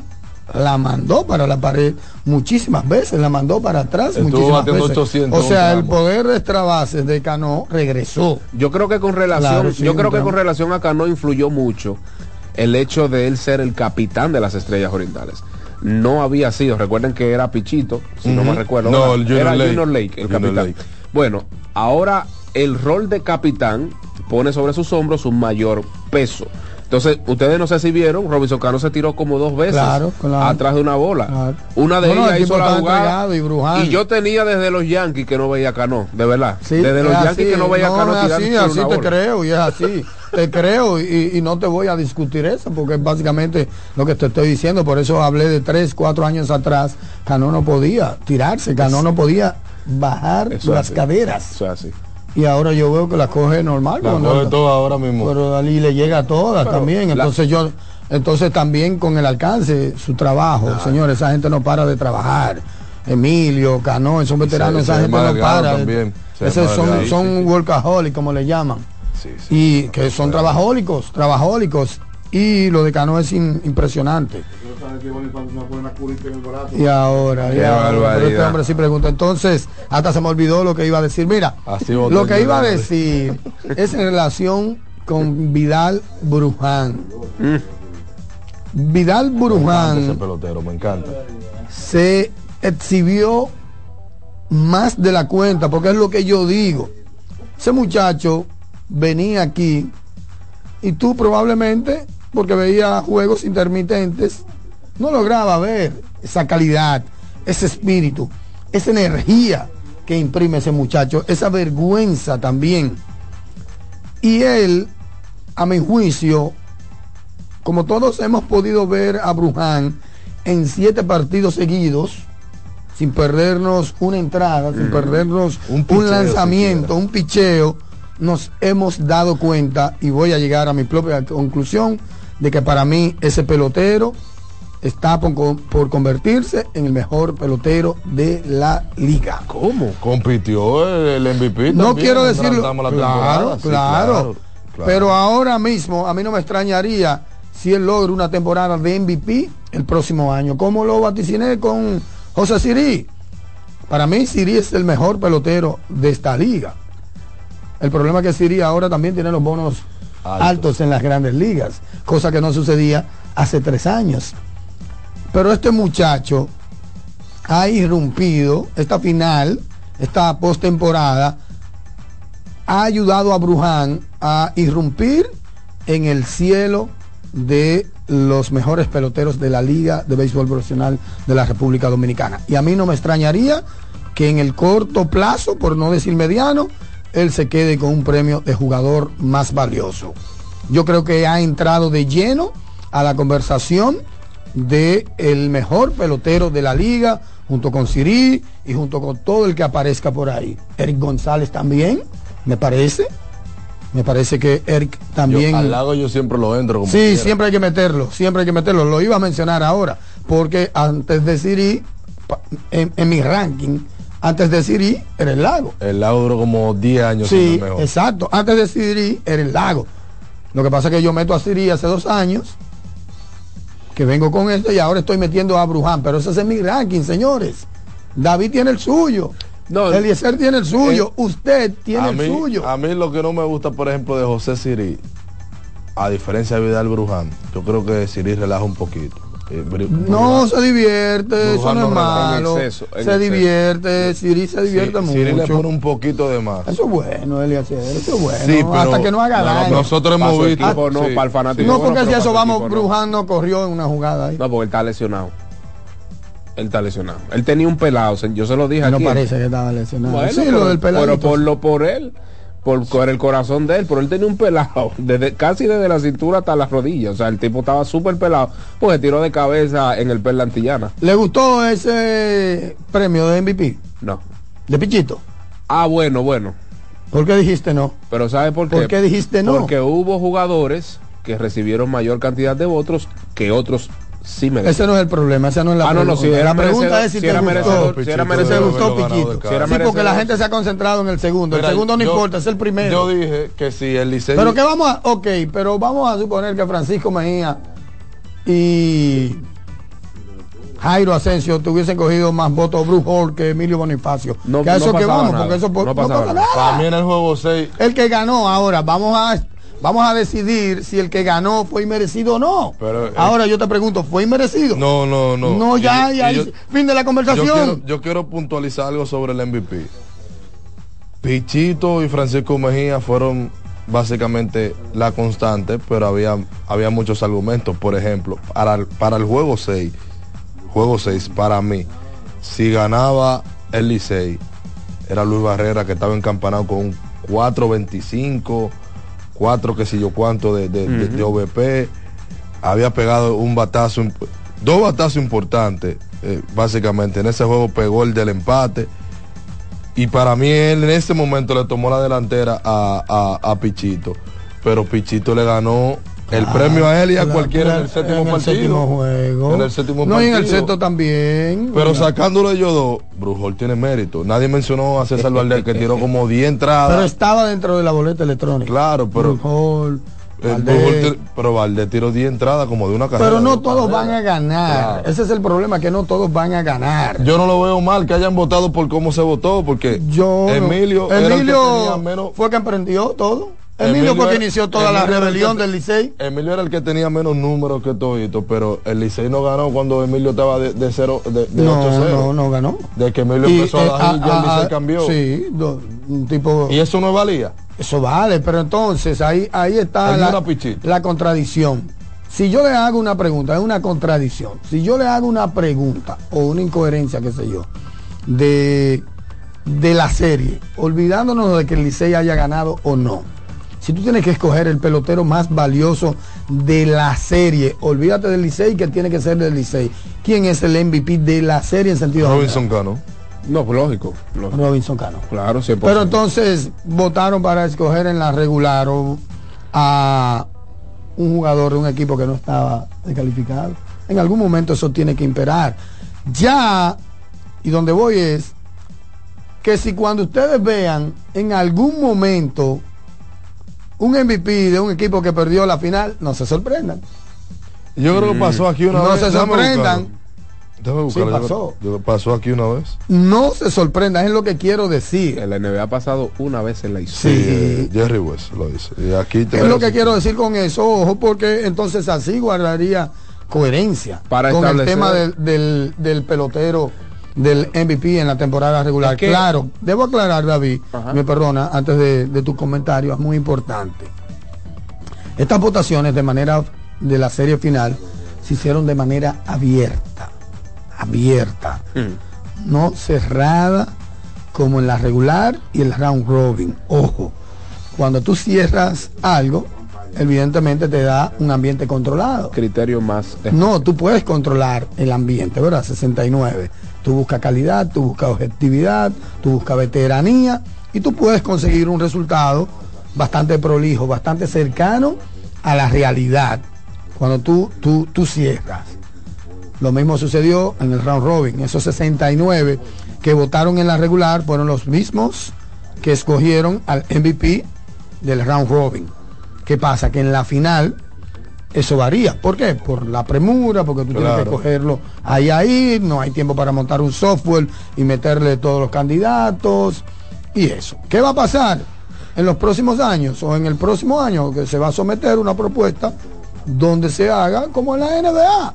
I: la mandó para la pared muchísimas veces, la mandó para atrás
J: Estuvo
I: muchísimas veces.
J: 800
I: o sea, el poder de extra bases de Cano regresó.
H: Yo creo que con relación,
I: Claro, sí,
H: yo creo que con relación a Cano influyó mucho el hecho de él ser el capitán de las estrellas orientales. No había sido, recuerden que era Pichito, si no me recuerdo.
J: No, el Junior
H: era
J: Lake.
H: Junior Lake, el
J: Junior
H: capitán.
J: Lake.
H: Bueno, ahora el rol de capitán pone sobre sus hombros un mayor peso. Entonces, ustedes no sé si vieron, Robinson Cano se tiró como dos veces
I: Claro, claro.
H: atrás de una bola.
I: Claro.
H: Una de
I: No, no,
H: ellas
I: el
H: hizo la jugada.
I: y
H: yo tenía desde los Yankees que no veía Cano, de verdad.
I: Sí,
H: desde los
I: es
H: Yankees
I: así,
H: que no veía a Cano tirar
I: así, así
H: una
I: te
H: bola.
I: creo y es así. te creo y, y no te voy a discutir eso porque es básicamente lo que te estoy diciendo. Por eso hablé de tres, cuatro años atrás. Cano no podía tirarse, Cano no podía bajar
H: Eso
I: las
H: así.
I: caderas.
H: Eso es así.
I: Y ahora yo veo que la coge normal.
J: La coge toda ahora mismo.
I: Pero Ali le llega a todas
H: Pero
I: también.
H: la-
I: Entonces yo, entonces también con el alcance, su trabajo, señores, esa gente no para de trabajar. Emilio, Cano, son veteranos,
J: se
I: esa gente no para.
J: también,
I: Esos son, son workaholics, como le llaman.
J: Sí, sí.
I: Y que son trabajólicos, trabajólicos. Y lo de Cano es in- impresionante. Y ahora, y ahora, pero este hombre sí pregunta. Entonces, hasta se me olvidó lo que iba a decir. Mira,
J: Así
I: lo que iba a decir es en relación con Vidal Bruján. Vidal
J: Me encanta ese
I: Bruján
J: pelotero, me encanta.
I: se exhibió más de la cuenta, porque es lo que yo digo. Ese muchacho venía aquí y tú probablemente, porque veía juegos intermitentes, no lograba ver esa calidad, ese espíritu, esa energía que imprime ese muchacho, esa vergüenza también. Y él, a mi juicio, como todos hemos podido ver a Bruján en siete partidos seguidos, sin perdernos una entrada, sin perdernos un,
J: picheo
I: lanzamiento, un picheo, nos hemos dado cuenta y voy a llegar a mi propia conclusión de que para mí ese pelotero está por, por convertirse en el mejor pelotero de la liga.
J: ¿Cómo? Compitió el, el MVP.
I: No
J: también
I: quiero decirlo.
J: Sí,
I: claro,
J: claro.
I: Pero ahora mismo a mí no me extrañaría si él logra una temporada de MVP el próximo año. Como lo vaticiné con José Siri. Para mí Siri es el mejor pelotero de esta liga. El problema es que Siri ahora también tiene los bonos
J: Altos.
I: en las grandes ligas, cosa que no sucedía hace tres años. Pero este muchacho ha irrumpido esta final, esta postemporada, ha ayudado a Bruján a irrumpir en el cielo de los mejores peloteros de la Liga de Béisbol Profesional de la República Dominicana. Y a mí no me extrañaría que en el corto plazo, por no decir mediano, él se quede con un premio de jugador más valioso. Yo creo que ha entrado de lleno a la conversación de el mejor pelotero de la liga, junto con Siri y junto con todo el que aparezca por ahí. Eric González también, me parece. Me parece que Eric también.
J: Yo, al lago yo siempre lo entro como
I: Sí,
J: quiera.
I: siempre hay que meterlo, siempre hay que meterlo. Lo iba a mencionar ahora, porque antes de Siri, en mi ranking, antes de Siri era el lago.
J: El lago duró como 10 años
I: Sí,
J: mejor.
I: exacto. Antes de Siri era el lago. Lo que pasa es que yo meto a Siri hace dos años, que vengo con esto y ahora estoy metiendo a Bruján, pero ese es mi ranking, señores. David tiene el suyo.
H: No,
I: Eliezer tiene el suyo. Usted tiene el
J: mí,
I: suyo.
J: A mí lo que no me gusta, por ejemplo, de José Siri, a diferencia de Vidal Bruján, yo creo que Siri relaja un poquito. Eh,
I: No, se divierte, eso no es
J: no
H: en
I: malo.
H: exceso, en
I: se
H: exceso.
I: divierte, Siri se divierte
J: Sí,
I: mucho.
J: Siri le pone un poquito de más.
I: Eso es bueno, Eliezer, eso es bueno.
J: Sí, pero-
I: hasta que no haga
J: no, no, nosotros hemos visto.
H: equipo no,
J: sí.
H: para el fanático.
I: no,
H: bueno,
I: porque si
H: pero
I: eso vamos,
H: equipo no.
I: No corrió en una jugada ahí.
H: No, porque él está lesionado. Él está lesionado. Él tenía un pelado, yo se lo dije
I: no
H: aquí.
I: parece que estaba lesionado.
H: Bueno,
I: sí,
H: pero,
I: lo del pelado.
H: pero por lo por él, por, por el corazón de él, pero él tenía un pelado, desde, casi desde la cintura hasta las rodillas. O sea, el tipo estaba súper pelado, pues se tiró de cabeza en el perla antillana.
I: ¿Le gustó ese premio de MVP?
H: No.
I: ¿De Pichito?
H: Ah, bueno, bueno.
I: ¿Por qué dijiste no?
H: Pero ¿sabe por qué?
I: ¿Por qué dijiste no?
H: Porque hubo jugadores que recibieron mayor cantidad de votos que otros sí.
I: Ese no es el problema, esa no es la
H: Ah, no,
I: pregunta.
H: no, si era
I: la pregunta es si,
H: si
I: te
H: era
I: gustó.
H: merecedor, si era merecedor,
I: gustó.
H: Si era
I: sí, porque la gente se ha concentrado en el segundo.
J: Mira,
I: el segundo no
J: yo-
I: importa, es el primero.
J: Yo dije que si el Licey.
I: Pero que vamos a, ok, pero vamos a suponer que Francisco Mejía y Jairo Asensio tuviesen cogido más votos Bruce Hall que Emilio Bonifacio.
H: No-
I: que a
H: no
I: eso que vamos,
H: nada,
I: porque eso po-
H: no
I: pasa
H: nada.
I: nada.
J: Para mí en el juego 6.
I: El que ganó ahora, vamos a vamos a decidir si el que ganó fue inmerecido o no.
J: Pero, eh,
I: ahora yo te pregunto, ¿fue inmerecido?
J: No, no, no.
I: No, ya,
J: Y-
I: ya,
J: y yo-
I: fin de la
J: Yo
I: conversación.
J: quiero, yo quiero puntualizar algo sobre el MVP. Pichito y Francisco Mejía fueron básicamente la constante, pero había, había muchos argumentos. Por ejemplo, para el, para el juego 6, juego 6, para mí, si ganaba el Licey, era Luis Barrera que estaba encampanado con un 4.25, 4 que sé yo cuánto de, de- de- de OVP, había pegado un batazo, dos batazos importantes, eh, básicamente. En ese juego pegó el del empate. Y para mí él en ese momento le tomó la delantera a, a- a Pichito. Pero Pichito le ganó el premio a él y a
I: Claro,
J: cualquiera en el séptimo
I: en el
J: partido.
I: séptimo juego.
J: En el séptimo
I: no, y en el
J: partido.
I: sexto también.
J: Pero
I: Bueno.
J: sacándolo de ellos dos, Brujol tiene mérito. Nadie mencionó a César Valdés que tiró como 10 entradas.
I: Pero estaba dentro de la boleta electrónica.
J: Claro, pero.
I: Brujol, Valdés.
J: Pero Valdés tiró 10 entradas como de una carrera.
I: Pero no todos
J: carrera.
I: van a ganar.
J: Claro.
I: Ese es el problema, que no todos van a ganar.
J: Yo no lo veo mal que hayan votado por cómo se votó, porque
I: Yo no.
J: Emilio, era el que
I: Emilio
J: tenía menos,
I: fue que emprendió todo. Emilio, fue que inició toda la
J: Emilio
I: rebelión
J: que-
I: del Licey.
J: Emilio era el que tenía menos números que todito, pero el Licey no ganó cuando Emilio estaba de, de cero, de, de
I: No,
J: 8-0.
I: no, no ganó.
J: De que Emilio
I: Y,
J: empezó
I: eh,
J: a dar y ya el Licey cambió.
I: Sí, do- un tipo.
J: Y eso no valía.
I: Eso vale, pero entonces ahí, ahí está la, la contradicción. Si yo le hago una pregunta, es una contradicción. Si yo le hago una pregunta o una incoherencia, qué sé yo, de, de la serie, olvidándonos de que el Licey haya ganado o no. Si tú tienes que escoger el pelotero más valioso de la serie, olvídate del Licey que tiene que ser del Licey. ¿Quién es el MVP de la serie en sentido
J: Robinson Cano.
H: No, pues lógico, lógico.
I: Robinson Cano.
H: Claro, 100%.
I: Pero entonces votaron para escoger en la regular o a un jugador de un equipo que no estaba descalificado. En algún momento eso tiene que imperar. Ya, y donde voy es que si cuando ustedes vean en algún momento un MVP de un equipo que perdió la final, no se sorprendan.
J: Yo creo que pasó aquí una
I: no
J: vez.
I: se
J: Déjame
I: sorprendan.
J: Déjame
I: Sí,
J: buscarlo.
I: Pasó.
J: yo- pasó aquí una vez.
I: No se sorprendan, es lo que quiero decir.
H: En la NBA ha pasado una vez en la historia.
I: Sí.
J: Eh, Jerry West lo dice. Y aquí te
I: Es lo que quiero decir con eso, ojo, porque entonces así guardaría coherencia
H: Para
I: con el tema del, del- del pelotero del MVP en la temporada regular.
H: Es que-
I: Claro, debo aclarar, David,
H: Ajá.
I: me perdona, antes de, de tu comentario, es muy importante. Estas votaciones de manera de la serie final se hicieron de manera abierta, abierta,
H: Mm.
I: no cerrada como en la regular y el round robin. Ojo, cuando tú cierras algo, evidentemente te da un ambiente controlado.
H: Criterio más.
I: No, tú puedes controlar el ambiente, ¿verdad? 69. Tú buscas calidad, tú buscas objetividad, tú buscas veteranía y tú puedes conseguir un resultado bastante prolijo, bastante cercano a la realidad cuando tú, tú, tú cierras. Lo mismo sucedió en el round robin. Esos 69 que votaron en la regular fueron los mismos que escogieron al MVP del round robin. ¿Qué pasa? Que en la final eso varía. ¿Por qué? Por la premura, porque tú tienes que cogerlo ahí ahí, no hay tiempo para montar un software y meterle todos los candidatos y eso. ¿Qué va a pasar en los próximos años o en el próximo año que se va a someter una propuesta donde se haga como en la NBA?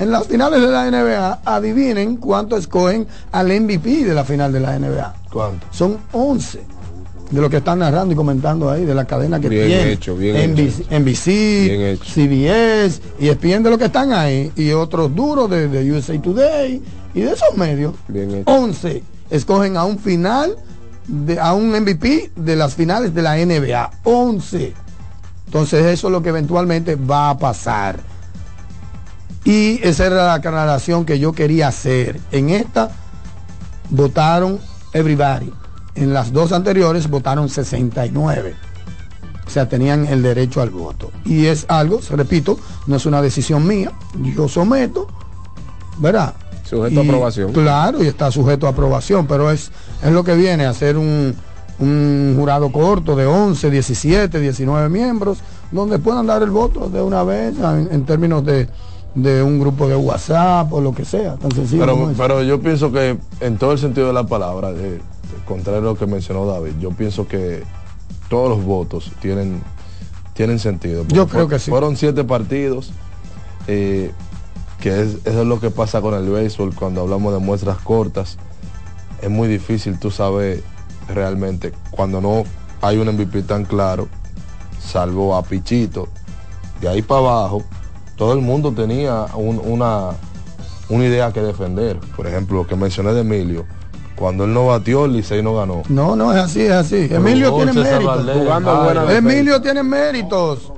I: En las finales de la NBA, adivinen cuánto escogen al MVP de la final de la NBA.
J: ¿Cuánto?
I: Son 11 de lo que están narrando y comentando ahí, de la cadena que
H: Bien
I: tiene.
H: hecho, bien
I: NBC,
H: hecho.
I: NBC. CBS, y ESPN de lo que están ahí, y otros duros de, de USA Today y de esos medios.
H: Bien hecho.
I: 11 escogen a un final, de, a un MVP de las finales de la NBA. 11. Entonces eso es lo que eventualmente va a pasar. Y esa era la aclaración que yo quería hacer. En esta votaron everybody. En las dos anteriores votaron 69. O sea, tenían el derecho al voto. Y es algo, repito, no es una decisión mía. Yo someto, ¿verdad?
H: Sujeto a aprobación.
I: Claro, y está sujeto a aprobación, pero es, es lo que viene a ser un, un jurado corto de 11, 17, 19 miembros, donde puedan dar el voto de una vez en, en términos de, de un grupo de WhatsApp o lo que sea, tan sencillo
J: Pero, pero yo pienso que en todo el sentido de la palabra, eh, contrario a lo que mencionó David, yo pienso que todos los votos tienen, tienen sentido.
I: Yo creo que sí.
J: Fueron siete partidos, eh, que es, eso es lo que pasa con el béisbol cuando hablamos de muestras cortas. Es muy difícil tú sabes realmente cuando no hay un MVP tan claro, salvo a Pichito, de ahí para abajo, todo el mundo tenía un- una, una idea que defender. Por ejemplo, lo que mencioné de Emilio, cuando él no batió, el Licey no ganó.
I: No, no es así, es así.
J: Pero
I: Emilio tiene méritos. Emilio tiene méritos.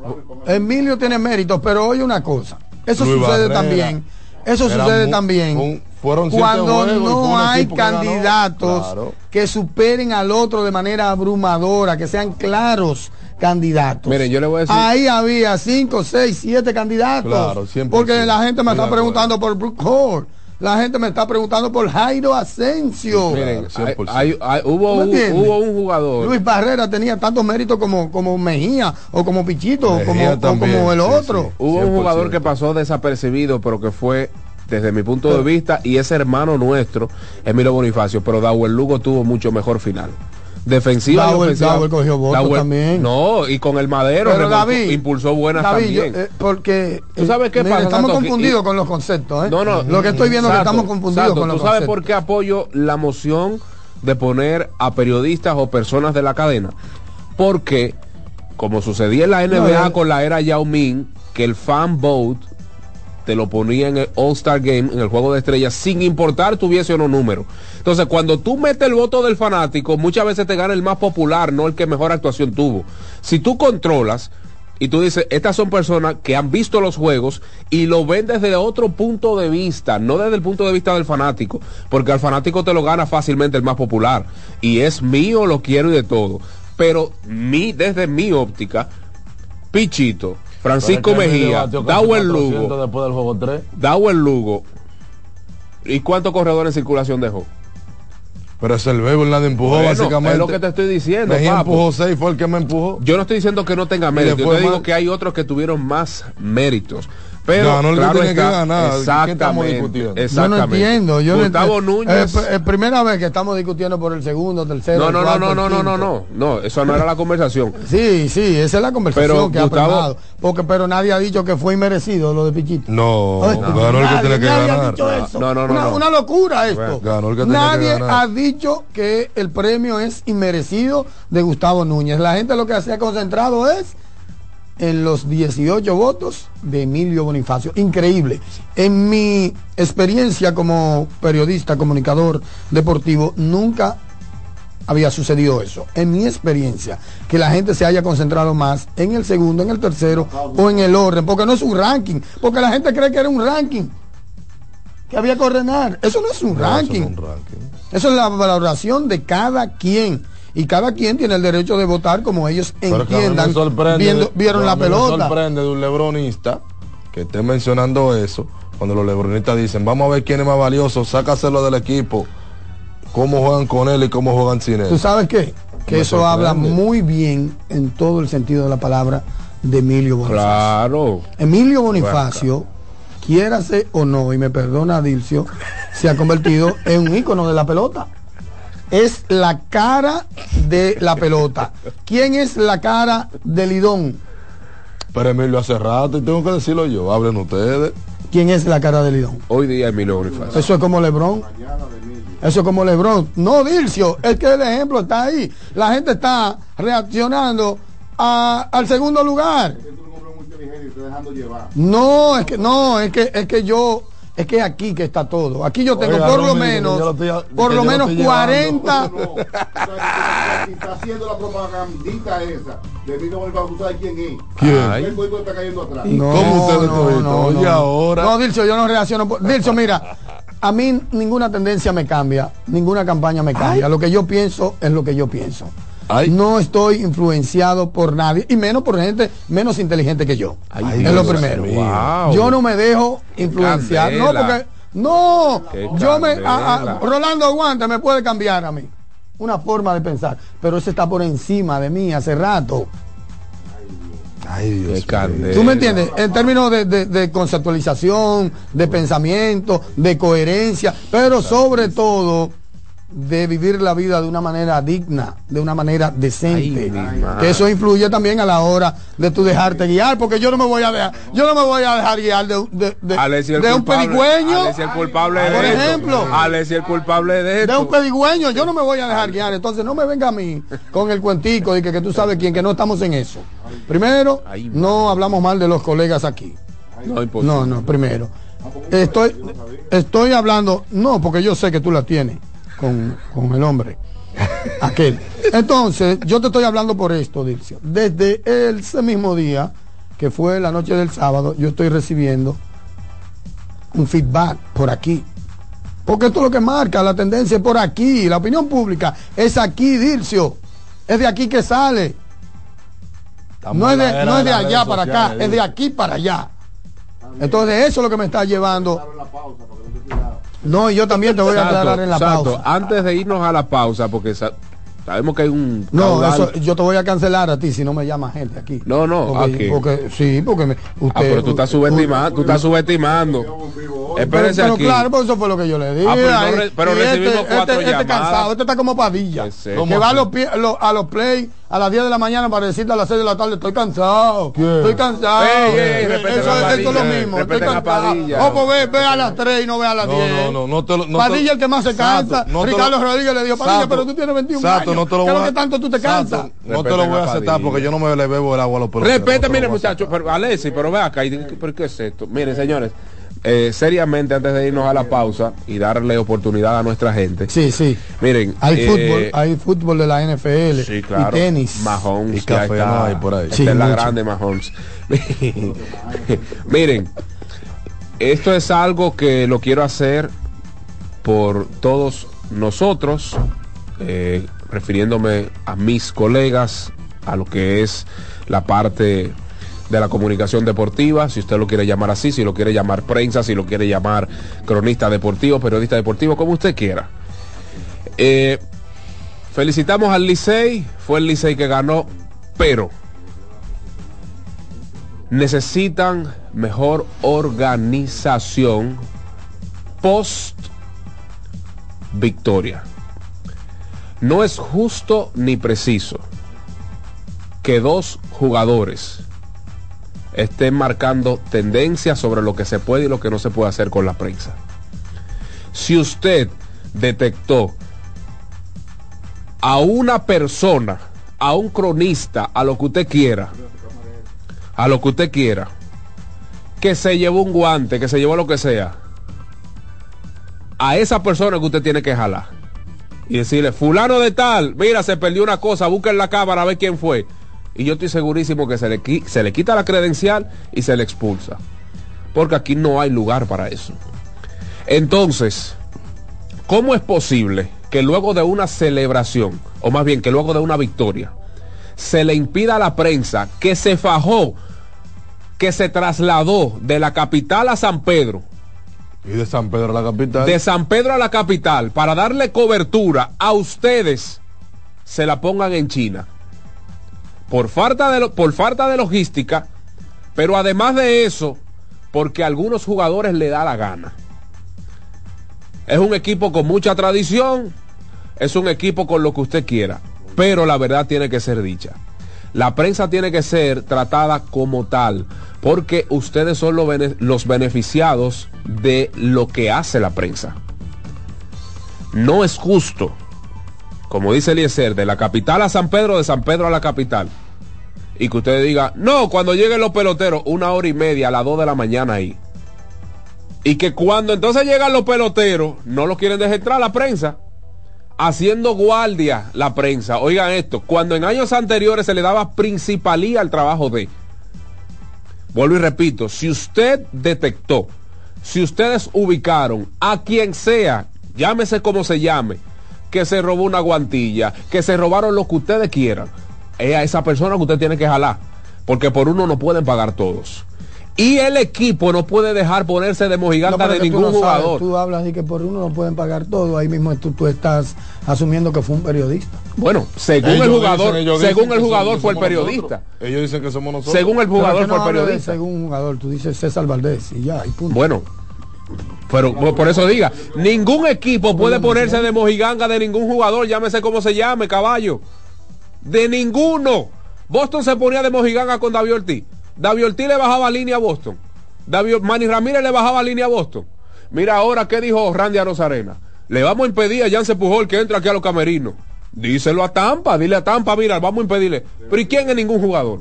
I: Emilio tiene méritos, pero oye una cosa. Eso
J: Luis
I: sucede
J: Barrera.
I: también. Eso sucede también.
J: un- fueron siete
I: cuando no hay
J: que
I: candidatos
J: Claro.
I: que superen al otro de manera abrumadora, que sean claros candidatos.
H: Miren, yo le voy a decir-
I: Ahí había cinco, seis, siete candidatos.
J: Claro, 100%.
I: Porque la gente me está preguntando por Brook Hall. La gente me está preguntando por Jairo Asensio.
H: Miren, hay-
J: 100%.
H: hay- hay- hubo,
I: ¿Tú me
H: un,
I: entiendes?
H: hubo un jugador.
I: Luis Barrera tenía tantos méritos como, como Mejía o como Pichito o como, o el otro.
J: sí.
H: Hubo un
J: 100%.
H: jugador que pasó desapercibido, pero que fue, desde mi punto de vista, y es hermano nuestro, Emilio Bonifacio, pero Dawel Lugo tuvo mucho mejor final. Defensiva y ofensiva.
I: Cogió votos
H: Dawel-
I: también.
H: No, y con el madero
I: Pero David,
H: impulsó buenas
I: David, yo,
H: también.
I: eh, porque
H: ¿Tú sabes qué pasa,
I: Estamos confundidos
H: y-
I: con los conceptos. ¿eh?
H: No, no.
I: Lo que estoy viendo es que estamos confundidos con los
H: ¿Tú sabes
I: conceptos.
H: por qué apoyo la moción de poner a periodistas o personas de la cadena? Porque, como sucedía en la NBA
I: No, eh.
H: con la era Yao Ming, que el fan vote te lo ponía en el All-Star Game, en el juego de estrellas, sin importar tuviese o no número. Entonces, cuando tú metes el voto del fanático, muchas veces te gana el más popular, no el que mejor actuación tuvo. Si tú controlas y tú dices, estas son personas que han visto los juegos y lo ven desde otro punto de vista, no desde el punto de vista del fanático, porque al fanático te lo gana fácilmente el más popular. Y es mío, lo quiero y de todo. Pero mi, desde mi óptica, Pichito, Francisco Mejía, Dauer
J: 400
H: Lugo,
J: después del juego 3.
H: Dauer Lugo. ¿Y cuántos corredores en circulación dejó?
J: Pero es el béisbol, nadie empujó
H: Bueno,
J: básicamente.
H: es lo que te estoy diciendo,
J: Mejía empujó 6, fue el que me empujó.
H: Yo no estoy diciendo que no tenga mérito, yo te digo que hay otros que tuvieron más méritos. Pero
J: Ganó el que
H: claro
J: que
H: está,
J: ganar. ¿Qué estamos
H: Exactamente.
J: discutiendo?
I: Yo no
H: exactamente.
I: entiendo. Yo
H: Gustavo
I: no entiendo.
H: Núñez.
I: Es, es primera vez que estamos discutiendo por el segundo, tercero.
H: No, no, no,
I: cuarto,
H: no, no, no, no, no, no, eso no era la conversación.
I: Sí, sí, esa es la conversación
H: Pero
I: que
H: Gustavo-
I: ha primado. Porque, pero nadie ha dicho que fue inmerecido lo de Pichito.
J: No,
I: Ay,
J: ganó el que
I: nadie-
J: tenía que
I: nadie ha
J: ganar.
I: dicho eso.
H: No, no, no,
I: una,
H: no.
I: una locura esto.
J: Ganó el que
I: nadie
J: que ganar.
I: ha dicho que el premio es inmerecido de Gustavo Núñez. La gente lo que se ha concentrado es en los 18 votos de Emilio Bonifacio. Increíble. En mi experiencia como periodista, comunicador deportivo, nunca había sucedido eso. En mi experiencia, que la gente se haya concentrado más en el segundo, en el tercero o en el orden, porque no es un ranking, porque la gente cree que era un ranking, que había que ordenar. Eso no es un
J: No, eso
I: ranking.
J: no es un ranking.
I: Eso es la valoración de cada quien. Y cada quien tiene el derecho de votar como ellos
J: Pero
I: entiendan, viendo- vieron la
J: mí me
I: pelota.
J: sorprende de un lebronista que esté mencionando eso, cuando los lebronistas dicen, vamos a ver quién es más valioso, sácaselo del equipo, cómo juegan con él y cómo juegan sin él.
I: ¿Tú sabes qué? Que
J: Me
I: eso
J: sorprende.
I: habla muy bien en todo el sentido de la palabra de Emilio Bonifacio.
H: Claro.
I: Emilio Bonifacio, quiérase o no, y me perdona Dilcio, se ha convertido en un ícono de la pelota. Es la cara de la pelota. ¿Quién es la cara de Lidón?
J: Pero Emilio hace rato y tengo que decirlo yo, hablen ustedes.
I: ¿Quién es la cara de Lidón?
H: Hoy día Emilio Bonifacio.
I: Eso es como Lebron. Eso es como Lebron. No, Dilcio, es que el ejemplo está ahí. La gente está reaccionando a- al segundo lugar. No, es que no, es que es que yo es que aquí que está todo. Aquí yo tengo
J: Oiga,
I: por
J: no
I: lo menos
J: yo lo estoy-
I: por lo menos
J: estoy
I: 40
L: está haciendo la propagandita esa de ¿tú sabes quién es?
J: ¿Quién?
L: El pueblo está cayendo atrás.
I: No,
J: ¿Cómo
I: no, no, no.
J: ahora.
I: No, Dilcio, yo no reacciono. por- Dilcio, mira, a mí ninguna tendencia me cambia, ninguna campaña me cambia. Lo que yo pienso es lo que yo pienso.
J: Ay.
I: No estoy influenciado por nadie, y menos por gente menos inteligente que yo.
H: Ay,
I: es lo primero.
H: Wow.
I: Yo no me dejo influenciar. No, porque. No,
H: Qué
I: yo me. a- a- Rolando Aguanta me puede cambiar a mí. Una forma de pensar. Pero ese está por encima de mí hace rato.
J: Ay, Dios.
I: ¿Tú me entiendes? En términos de, de- de conceptualización, de pensamiento, de coherencia, pero sobre todo de vivir la vida de una manera digna, de una manera decente.
H: Ay,
I: que eso influye también a la hora de tú dejarte guiar, porque yo no me voy a dejar, yo no me voy a dejar guiar de, de, de- de un pedigüeño.
H: El culpable de
I: Por ejemplo.
H: Alessi el culpable de esto.
I: De un pedigüeño, yo no me voy a dejar guiar. Entonces no me venga a mí con el cuentico de que, que tú sabes quién, que no estamos en eso. Primero, no hablamos mal de los colegas aquí.
H: No.
I: No, no, primero. Estoy, estoy hablando, no, porque yo sé que tú la tienes con, con el hombre. Aquel. Entonces, yo te estoy hablando por esto, Dilcio. Desde ese mismo día, que fue la noche del sábado, yo estoy recibiendo un feedback por aquí. Porque esto es lo que marca la tendencia es por aquí. La opinión pública es aquí, Dilcio. Es de aquí que sale.
J: Estamos
I: No es de, no es de allá para acá, es de aquí para allá. Entonces eso es lo que me está llevando. No, y yo también te voy a aclarar en la
H: exacto.
I: pausa.
H: Antes de irnos a la pausa, porque sa- sabemos que hay un.
I: No,
H: caudal-
I: eso, yo te voy a cancelar a ti si no me llama gente aquí.
H: No, no,
I: porque,
H: aquí.
I: porque- sí, porque me, usted,
H: Ah, pero tú estás subestimando, tú estás subestimando.
I: Pero,
H: Espérese
I: pero
H: aquí.
I: claro, pues eso fue lo que yo le dije.
H: Ah, pero no pero
I: y
H: recibimos
I: este,
H: cuatro
I: este, este
H: llamadas.
I: cansado, este está como padilla.
H: Que sé.
I: Que
H: ¿Cómo
I: va a los, a los play a las 10 de la mañana para decirte a las 6 de la tarde, estoy cansado. Estoy cansado.
H: Ey, ey,
I: eso, es lo
H: Padilla,
I: mismo. Estoy cansado.
H: Padilla.
I: O pues ve, ve a las 3 y no ve a las
J: No,
I: 10.
J: no, no, no te lo- no
I: Padilla
J: te-
I: el que más se
J: Sato,
I: cansa.
J: no te lo-
I: Ricardo Rodríguez le dijo, Padilla,
J: Sato,
I: pero tú tienes 21
J: Sato,
I: años.
J: no te lo
I: ¿Qué es
J: voy
I: lo
J: a-
I: que tanto tú te cansas?
J: No te lo voy a aceptar porque yo no me le bebo el agua a los peloteros.
H: Respeta,
J: no
H: mire
J: lo
H: muchachos, pero Alessi, pero ve acá, y- ¿pero qué es esto? Miren, señores, eh, seriamente antes de irnos a la pausa y darle oportunidad a nuestra gente.
I: Sí, sí.
H: Miren,
I: Hay
H: eh,
I: fútbol, hay fútbol de la NFL
H: Sí, claro.
I: y tenis.
H: Mahomes,
J: Y café no
H: está,
J: hay por ahí.
H: Esta
I: Sí,
H: es la
I: mucho.
H: grande Mahomes. Miren, esto es algo que lo quiero hacer por todos nosotros, eh, refiriéndome a mis colegas, a lo que es la parte de la comunicación deportiva, si usted lo quiere llamar así, si lo quiere llamar prensa, si lo quiere llamar cronista deportivo, periodista deportivo, como usted quiera. Eh, felicitamos al Licey, fue el Licey que ganó, pero necesitan mejor organización post victoria. No es justo ni preciso que dos jugadores estén marcando tendencias sobre lo que se puede y lo que no se puede hacer con la prensa. Si usted detectó a una persona, a un cronista, a lo que usted quiera, a lo que usted quiera, que se llevó un guante, que se llevó lo que sea, a esa persona que usted tiene que jalar y decirle, fulano de tal, mira, se perdió una cosa, busquen la cámara a ver quién fue. Y yo estoy segurísimo que se le, se le quita la credencial y se le expulsa. Porque aquí no hay lugar para eso. Entonces, ¿cómo es posible que luego de una celebración, o más bien que luego de una victoria, se le impida a la prensa que se fajó, que se trasladó de la capital a San Pedro,
J: Y de San Pedro a la capital.
H: de San Pedro a la capital, para darle cobertura a ustedes, se la pongan en China? Por falta de, por falta de logística, pero además de eso, porque a algunos jugadores le da la gana. Es un equipo con mucha tradición, es un equipo con lo que usted quiera, pero la verdad tiene que ser dicha. La prensa tiene que ser tratada como tal, porque ustedes son los beneficiados de lo que hace la prensa. No es justo, como dice Eliezer, de la capital a San Pedro, de San Pedro a la capital. Y que usted diga, no, cuando lleguen los peloteros, una hora y media a las dos de la mañana ahí. Y que cuando entonces llegan los peloteros, no los quieren dejar entrar a la prensa. Haciendo guardia la prensa. Oigan esto, cuando en años anteriores se le daba principalía al trabajo de. Vuelvo y repito, si usted detectó, si ustedes ubicaron a quien sea, llámese como se llame, que se robó una guantilla, que se robaron lo que ustedes quieran, es a esa persona que usted tiene que jalar, porque por uno no pueden pagar todos. Y el equipo no puede dejar ponerse de
I: No, pero
H: de
I: tú
H: ningún
I: sabes,
H: jugador.
I: tú hablas de que por uno no pueden pagar todo, ahí mismo tú, tú estás asumiendo que fue un periodista.
H: Bueno, según
J: Ellos
H: el jugador, según el jugador fue el periodista.
J: nosotros. Ellos dicen que somos nosotros.
H: Según el jugador
I: no
H: fue el periodista.
I: según un jugador, tú dices César Valdés y ya, y punto.
H: Bueno, pero por- por eso diga, ningún equipo puede ponerse de mojiganga de ningún jugador, llámese como se llame, caballo. De ninguno. Boston se ponía de mojiganga con David Ortiz. David Ortiz le bajaba línea a Boston. David, Manny Ramírez le bajaba línea a Boston. Mira ahora qué dijo Randy Arozarena. Le vamos a impedir a Janse Pujol que entre aquí a los camerinos. Díselo a Tampa, dile a Tampa, mira, vamos a impedirle. Pero ¿y quién es ningún jugador?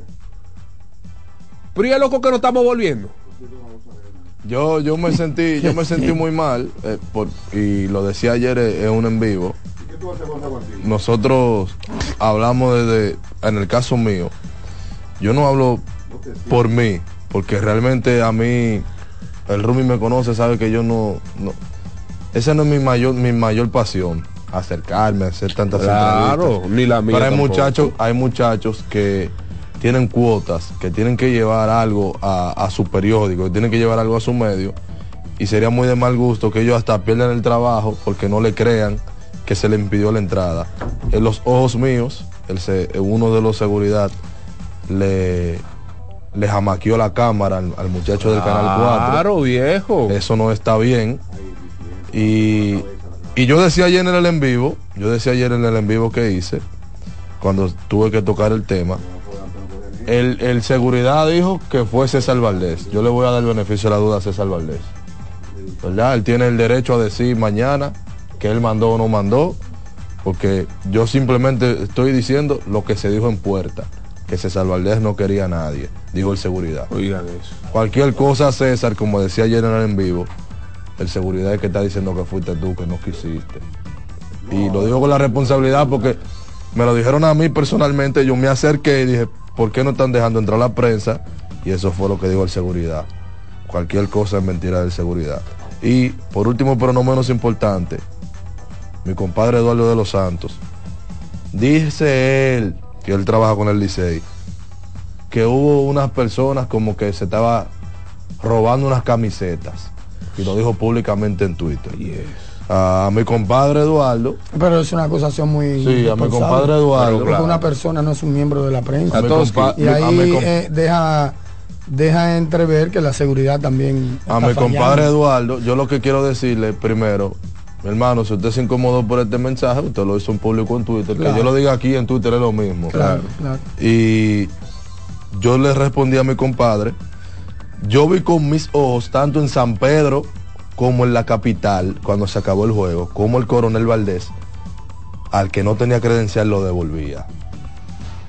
H: Pero ¿y es loco que nos estamos volviendo?
J: Yo, yo me sentí, yo me sentí muy mal, eh, por- y lo decía ayer eh, en un en vivo. Nosotros hablamos desde, en el caso mío, yo no hablo por mí, porque realmente a mí, el Rumi me conoce, sabe que yo no, no esa no es mi mayor, mi mayor pasión, acercarme, hacer tantas
H: Claro, ni la mía
J: Pero hay
H: tampoco.
J: muchachos, hay muchachos que tienen cuotas, que tienen que llevar algo a, a su periódico, que tienen que llevar algo a su medio, y sería muy de mal gusto que ellos hasta pierdan el trabajo porque no le crean que se le impidió la entrada. En los ojos míos, el uno de los seguridad le, le jamaqueó la cámara al, al muchacho del Canal 4.
H: Claro, viejo.
J: Eso no está bien. Y, y yo decía ayer en el en vivo, yo decía ayer en el en vivo que hice, cuando tuve que tocar el tema, el, el seguridad dijo que fue César Valdés. Yo le voy a dar el beneficio de la duda a César Valdés. ¿Verdad? Él tiene el derecho a decir mañana que él mandó o no mandó, porque yo simplemente estoy diciendo lo que se dijo en puerta. que César Valdés no quería a nadie, dijo el seguridad.
H: Oigan eso.
J: Cualquier cosa, César, como decía General en vivo, el seguridad es que está diciendo que fuiste tú, que no quisiste. Y lo digo con la responsabilidad porque me lo dijeron a mí personalmente, yo me acerqué y dije, ¿por qué no están dejando entrar la prensa? Y eso fue lo que dijo el seguridad. Cualquier cosa es mentira del seguridad. Y por último, pero no menos importante, mi compadre Eduardo de los Santos, dice él, que él trabaja con el Licey, que hubo unas personas como que se estaba robando unas camisetas. Y lo dijo públicamente en Twitter. A mi compadre Eduardo.
I: Pero es una acusación muy.
J: Sí, a mi compadre Eduardo.
I: Porque una persona no es un miembro de la prensa.
J: A compa-
I: y ahí eh, deja, deja entrever que la seguridad también.
J: A mi compadre. Eduardo, yo lo que quiero decirle primero, mi hermano, si usted se incomodó por este mensaje, usted lo hizo en público en Twitter,
I: Claro.
J: que yo lo diga aquí en Twitter es lo mismo.
I: Claro, claro.
J: Y yo le respondí a mi compadre, yo vi con mis ojos, tanto en San Pedro como en la capital, cuando se acabó el juego, como el coronel Valdés, al que no tenía credencial lo devolvía.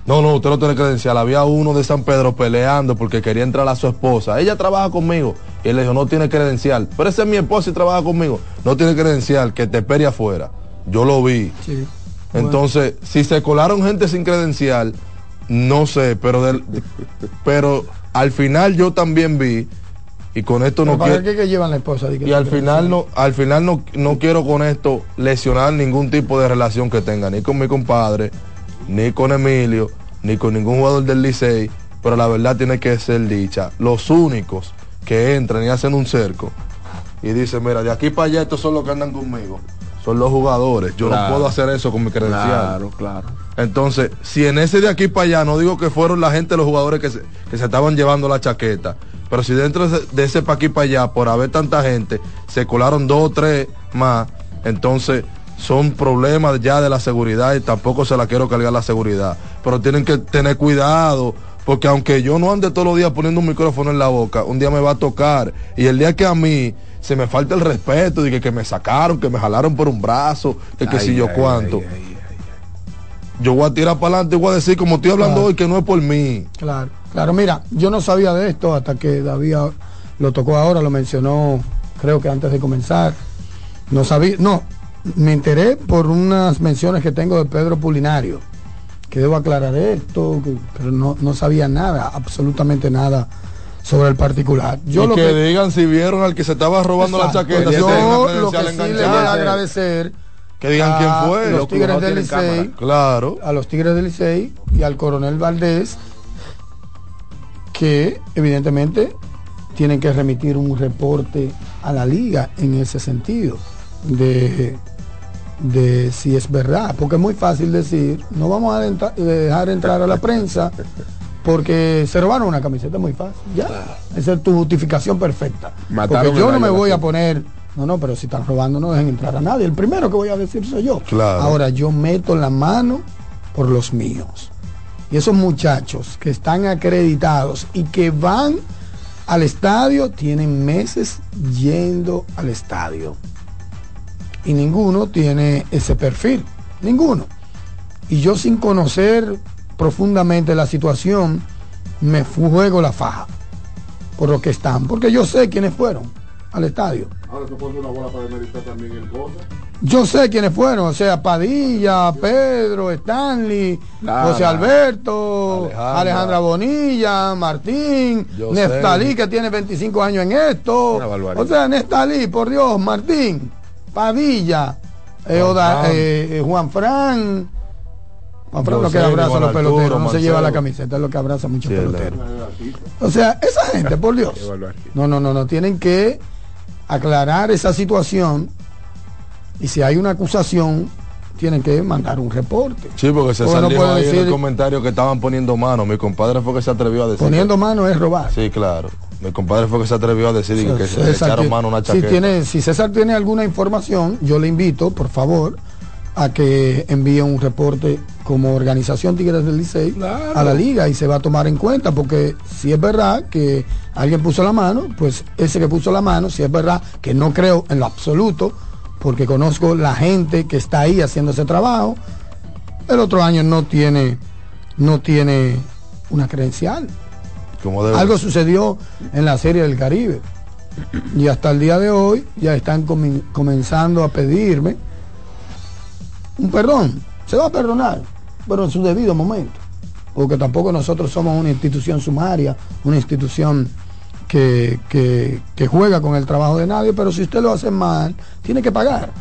J: No, no, usted no tiene credencial. Había uno de San Pedro peleando porque quería entrar a su esposa. Ella trabaja conmigo. Y él le dijo, no tiene credencial. Pero esa es mi esposa y trabaja conmigo. No tiene credencial, que te espere afuera. Yo lo vi.
I: Sí.
J: Entonces, si se colaron gente sin credencial, no sé, pero del- pero al final yo también vi, y con esto
I: Pero
J: no
I: ¿Para
J: quiero,
I: qué que llevan la esposa? Di que
J: y al final no, al final no, no quiero con esto lesionar ningún tipo de relación que tenga, ni con mi compadre, ni con Emilio, ni con ningún jugador del Licey, pero la verdad tiene que ser dicha. Los únicos que entran y hacen un cerco y dicen, mira, de aquí para allá estos son los que andan conmigo. Son los jugadores. Yo
H: Claro.
J: no puedo hacer eso con mi credencial.
H: Claro, claro.
J: Entonces, si en ese de aquí para allá, no digo que fueron la gente, los jugadores que se, que se estaban llevando la chaqueta, pero si dentro de ese, de para aquí para allá, por haber tanta gente, se colaron dos o tres más, entonces son problemas ya de la seguridad y tampoco se la quiero cargar la seguridad. Pero tienen que tener cuidado, porque aunque yo no ande todos los días poniendo un micrófono en la boca, un día me va a tocar. Y el día que a mí se me falta el respeto, y que, que me sacaron, que me jalaron por un brazo, que, que
H: Ay,
J: si yo
H: ay,
J: cuánto
H: ay,
J: yo voy a tirar para adelante y voy a decir, como estoy hablando
I: Claro.
J: hoy, que no es por mí.
I: Claro, claro, mira, yo no sabía de esto hasta que David lo tocó ahora, lo mencionó, creo que antes de comenzar. No sabía, no, me enteré por unas menciones que tengo de Pedro Pulinario, que debo aclarar esto, que- pero no, no sabía nada, absolutamente nada sobre el particular. Yo
J: y
I: lo
J: que,
I: que,
J: digan si vieron al que se estaba robando
I: Exacto.
J: la chaqueta.
I: yo lo que sí le voy a agradecer
J: Que digan
I: a
J: quién fue.
I: los
J: Los
I: Tigres del Licey.
J: Claro.
I: a los Tigres del Licey y al coronel Valdés que evidentemente tienen que remitir un reporte a la liga en ese sentido de, de si es verdad, porque es muy fácil decir, no vamos a entra- eh, dejar entrar a la prensa porque se robaron una camiseta, muy fácil, ya, esa es tu justificación perfecta.
H: Mataron
I: porque yo no me voy a poner, no, no, pero si están robando no dejen entrar a nadie, el primero que voy a decir soy yo.
J: Claro.
I: Ahora yo meto la mano por los míos. Y esos muchachos que están acreditados y que van al estadio tienen meses yendo al estadio. Y ninguno tiene ese perfil. Ninguno. Y yo sin conocer profundamente la situación, me juego la faja por lo que están. Porque yo sé quiénes fueron al estadio.
L: Ahora se pone una bola para demeritar también el cosa.
I: Yo sé quiénes fueron, o sea, Padilla, Pedro, Stanley, José Alberto,
J: Alejandra.
I: Alejandra, Bonilla, Martín,
J: Yo
I: Neftalí,
J: sé.
I: que tiene 25 años en esto. O sea, Neftalí, por Dios, Martín, Padilla, eh,
J: Juan
I: Oda- eh, eh, Juan Fran. Juan Fran lo que abraza a los
J: Arturo,
I: peloteros, no se lleva la camiseta, es lo que abraza a muchos
J: Sí,
I: peloteros. O sea, esa gente, por Dios. No, no, no, no. Tienen que aclarar esa situación y si hay una acusación, tienen que mandar un reporte.
J: Sí, porque se
I: Porque no
J: salió
I: puede
J: ahí en el comentario que estaban poniendo mano. Mi compadre fue que se atrevió a decir.
I: Poniendo mano es robar.
J: Sí, claro. Mi compadre fue que se atrevió a decir que, que se
I: César,
J: echaron
I: que-
J: mano una
I: si,
J: chaqueta.
I: tiene, si César tiene alguna información, yo le invito, por favor, a que envíe un reporte como organización Tigres del Licey a la liga y se va a tomar en cuenta porque si es verdad que alguien puso la mano, pues ese que puso la mano, si es verdad que no creo en lo absoluto, porque conozco la gente que está ahí haciendo ese trabajo, el otro año no tiene, no tiene una credencial.
J: Como debe
I: Algo sucedió en la Serie del Caribe. Y hasta el día de hoy ya están comenzando a pedirme un perdón. Se va a perdonar, pero en su debido momento. Porque tampoco nosotros somos una institución sumaria, una institución que, que- que juega con el trabajo de nadie, pero si usted lo hace mal, tiene que pagar.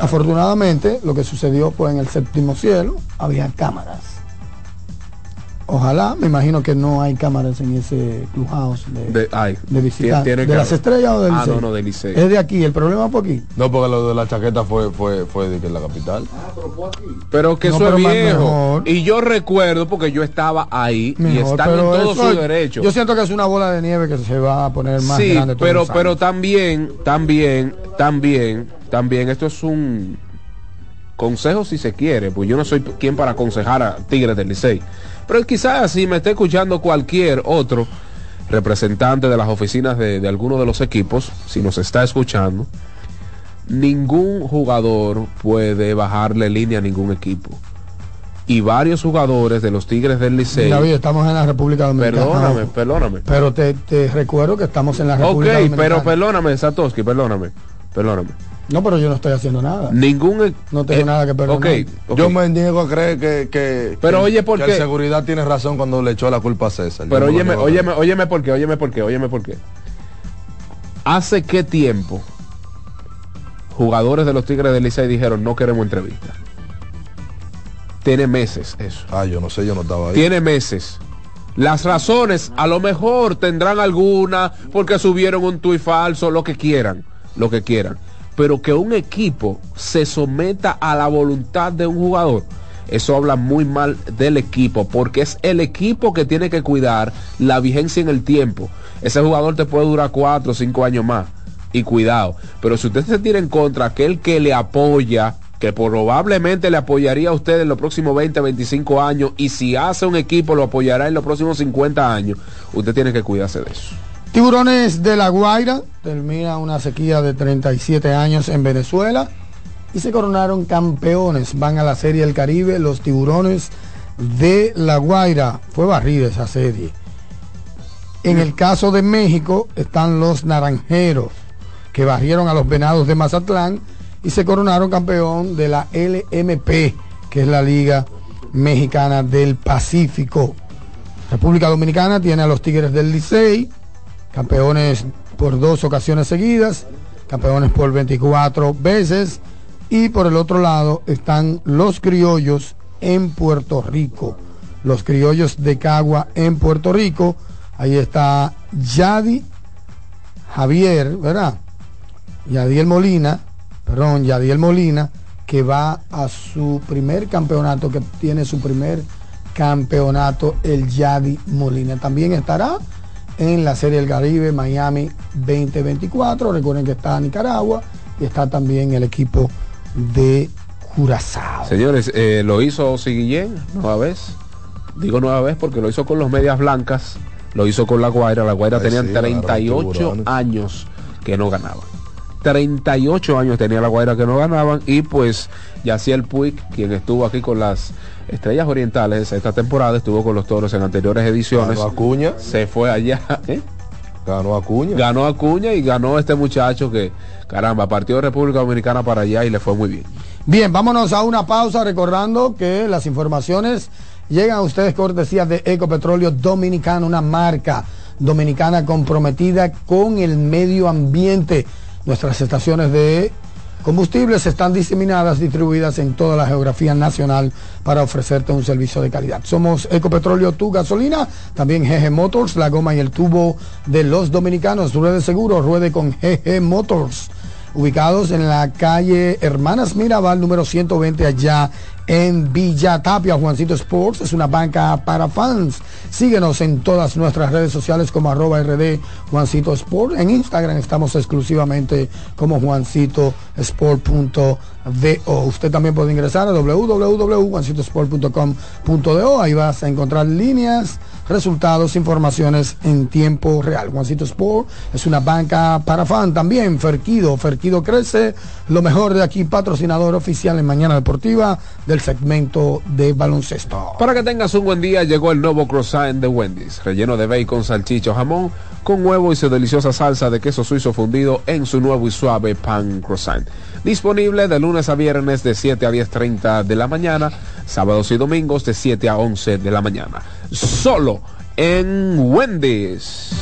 I: Afortunadamente, lo que sucedió fue en el séptimo cielo, había cámaras. Ojalá, me imagino que no hay cámaras en ese clubhouse de,
H: De, ay,
I: de visitantes.
H: tiene
I: ¿De
H: que
I: las
H: haber.
I: estrellas o del
H: Ah, no, no, del Licey.
I: Es de aquí, el problema fue aquí.
J: No, porque lo de la chaqueta fue, fue, fue de que en la capital.
H: Pero que
I: No,
H: eso
I: pero
H: es viejo.
I: mejor.
H: Y yo recuerdo porque yo estaba ahí y
I: Mejor,
H: están en
I: pero
H: todo
I: eso-
H: su derecho.
I: Yo siento que es una bola de nieve que se va a poner más
H: sí,
I: grande.
H: pero pero también, también, también, también esto es un consejo si se quiere, pues yo no soy quien para aconsejar a Tigres del Licey. Pero quizás si me está escuchando cualquier otro representante de las oficinas de, de alguno de los equipos, si nos está escuchando, ningún jugador puede bajarle línea a ningún equipo. Y varios jugadores de los Tigres del Licey.
I: David, estamos en la República Dominicana.
H: Perdóname, perdóname.
I: Pero te, te recuerdo que estamos en la
H: Ok,
I: República Dominicana.
H: pero perdóname, Satoshi, perdóname. Perdóname.
I: No, pero yo no estoy haciendo nada.
H: Ningún. e-
I: No tengo nada que perdonar.
H: Ok, ok.
J: Yo me niego a creer que, que,
H: Pero
J: que-
H: oye, ¿por
J: que
H: qué?
J: el seguridad tiene razón cuando le echó la culpa a César. Yo
H: Pero
J: lo
H: óyeme, óyeme, óyeme por qué, óyeme por qué, óyeme por qué. ¿Hace qué tiempo jugadores de los Tigres del Licey dijeron no queremos entrevista? Tiene meses eso.
J: Ah, yo no sé, yo no estaba ahí.
H: Tiene meses. Las razones a lo mejor tendrán alguna porque subieron un tuit falso, lo que quieran, lo que quieran. Pero que un equipo se someta a la voluntad de un jugador, eso habla muy mal del equipo, porque es el equipo que tiene que cuidar la vigencia en el tiempo. Ese jugador te puede durar cuatro o cinco años más. Y cuidado. Pero si usted se tira en contra aquel que le apoya, que probablemente le apoyaría a usted en los próximos 20, 25 años, y si hace un equipo lo apoyará en los próximos 50 años, usted tiene que cuidarse de eso.
I: Tiburones de La Guaira termina una sequía de 37 años en Venezuela y se coronaron campeones. Van a la Serie del Caribe los Tiburones de La Guaira. Fue barrida esa serie. En el caso de México están los Naranjeros que barrieron a los Venados de Mazatlán y se coronaron campeón de la LMP, que es la Liga Mexicana del Pacífico. República Dominicana tiene a los Tigres del Licey, campeones por dos ocasiones seguidas, campeones por 24 veces, y por el otro lado están los criollos en Puerto Rico, los criollos de Cagua en Puerto Rico, ahí está Yadi Javier, ¿verdad? Yadiel Molina, perdón, Yadiel Molina, que va a su primer campeonato, que tiene su primer campeonato, el Yadi Molina. También estará en la Serie del Caribe Miami 2024. Recuerden que está Nicaragua y está también el equipo de Curazao.
H: Señores, eh, lo hizo Guillén nueva vez. Digo nueva vez porque lo hizo con los medias blancas, lo hizo con la Guaira. La Guaira
J: Ay,
H: tenían
J: sí, ganaron
H: 38
J: tiburones.
H: años que no ganaban. 38 años tenía la Guaira que no ganaban y pues Yaciel Puig, quien estuvo aquí con las Estrellas Orientales esta temporada, estuvo con los Toros en anteriores ediciones.
J: Ganó Acuña.
H: Se fue allá. ¿eh?
J: Ganó Acuña.
H: Ganó Acuña y ganó este muchacho que, caramba, partió de República Dominicana para allá y le fue muy bien.
I: Bien, vámonos a una pausa recordando que las informaciones llegan a ustedes cortesía de Ecopetróleo Dominicano, una marca dominicana comprometida con el medio ambiente. Nuestras estaciones de combustibles están diseminadas, distribuidas en toda la geografía nacional para ofrecerte un servicio de calidad. Somos Ecopetróleo, tu gasolina, también GG Motors, la goma y el tubo de los dominicanos. Ruede seguro, ruede con GG Motors ubicados en la calle Hermanas Mirabal número 120 allá en Villa Tapia. Juancito Sports es una banca para fans. Síguenos en todas nuestras redes sociales como arroba rd Juancito Sport. En Instagram estamos exclusivamente como Juancito Sport.do. Usted también puede ingresar a www.juancitosport.com.do. Ahí vas a encontrar líneas, resultados, informaciones en tiempo real. Juancito Sport es una banca para fan también. Ferquido, Ferquido crece. Lo mejor de aquí, patrocinador oficial en Mañana Deportiva de del segmento de baloncesto.
H: Para que tengas un buen día, llegó el nuevo croissant de Wendy's, relleno de bacon, salchicho, jamón, con huevo y su deliciosa salsa de queso suizo fundido en su nuevo y suave pan croissant. Disponible de lunes a viernes de 7 a 10.30 de la mañana, sábados y domingos de 7 a 11 de la mañana. Solo en Wendy's.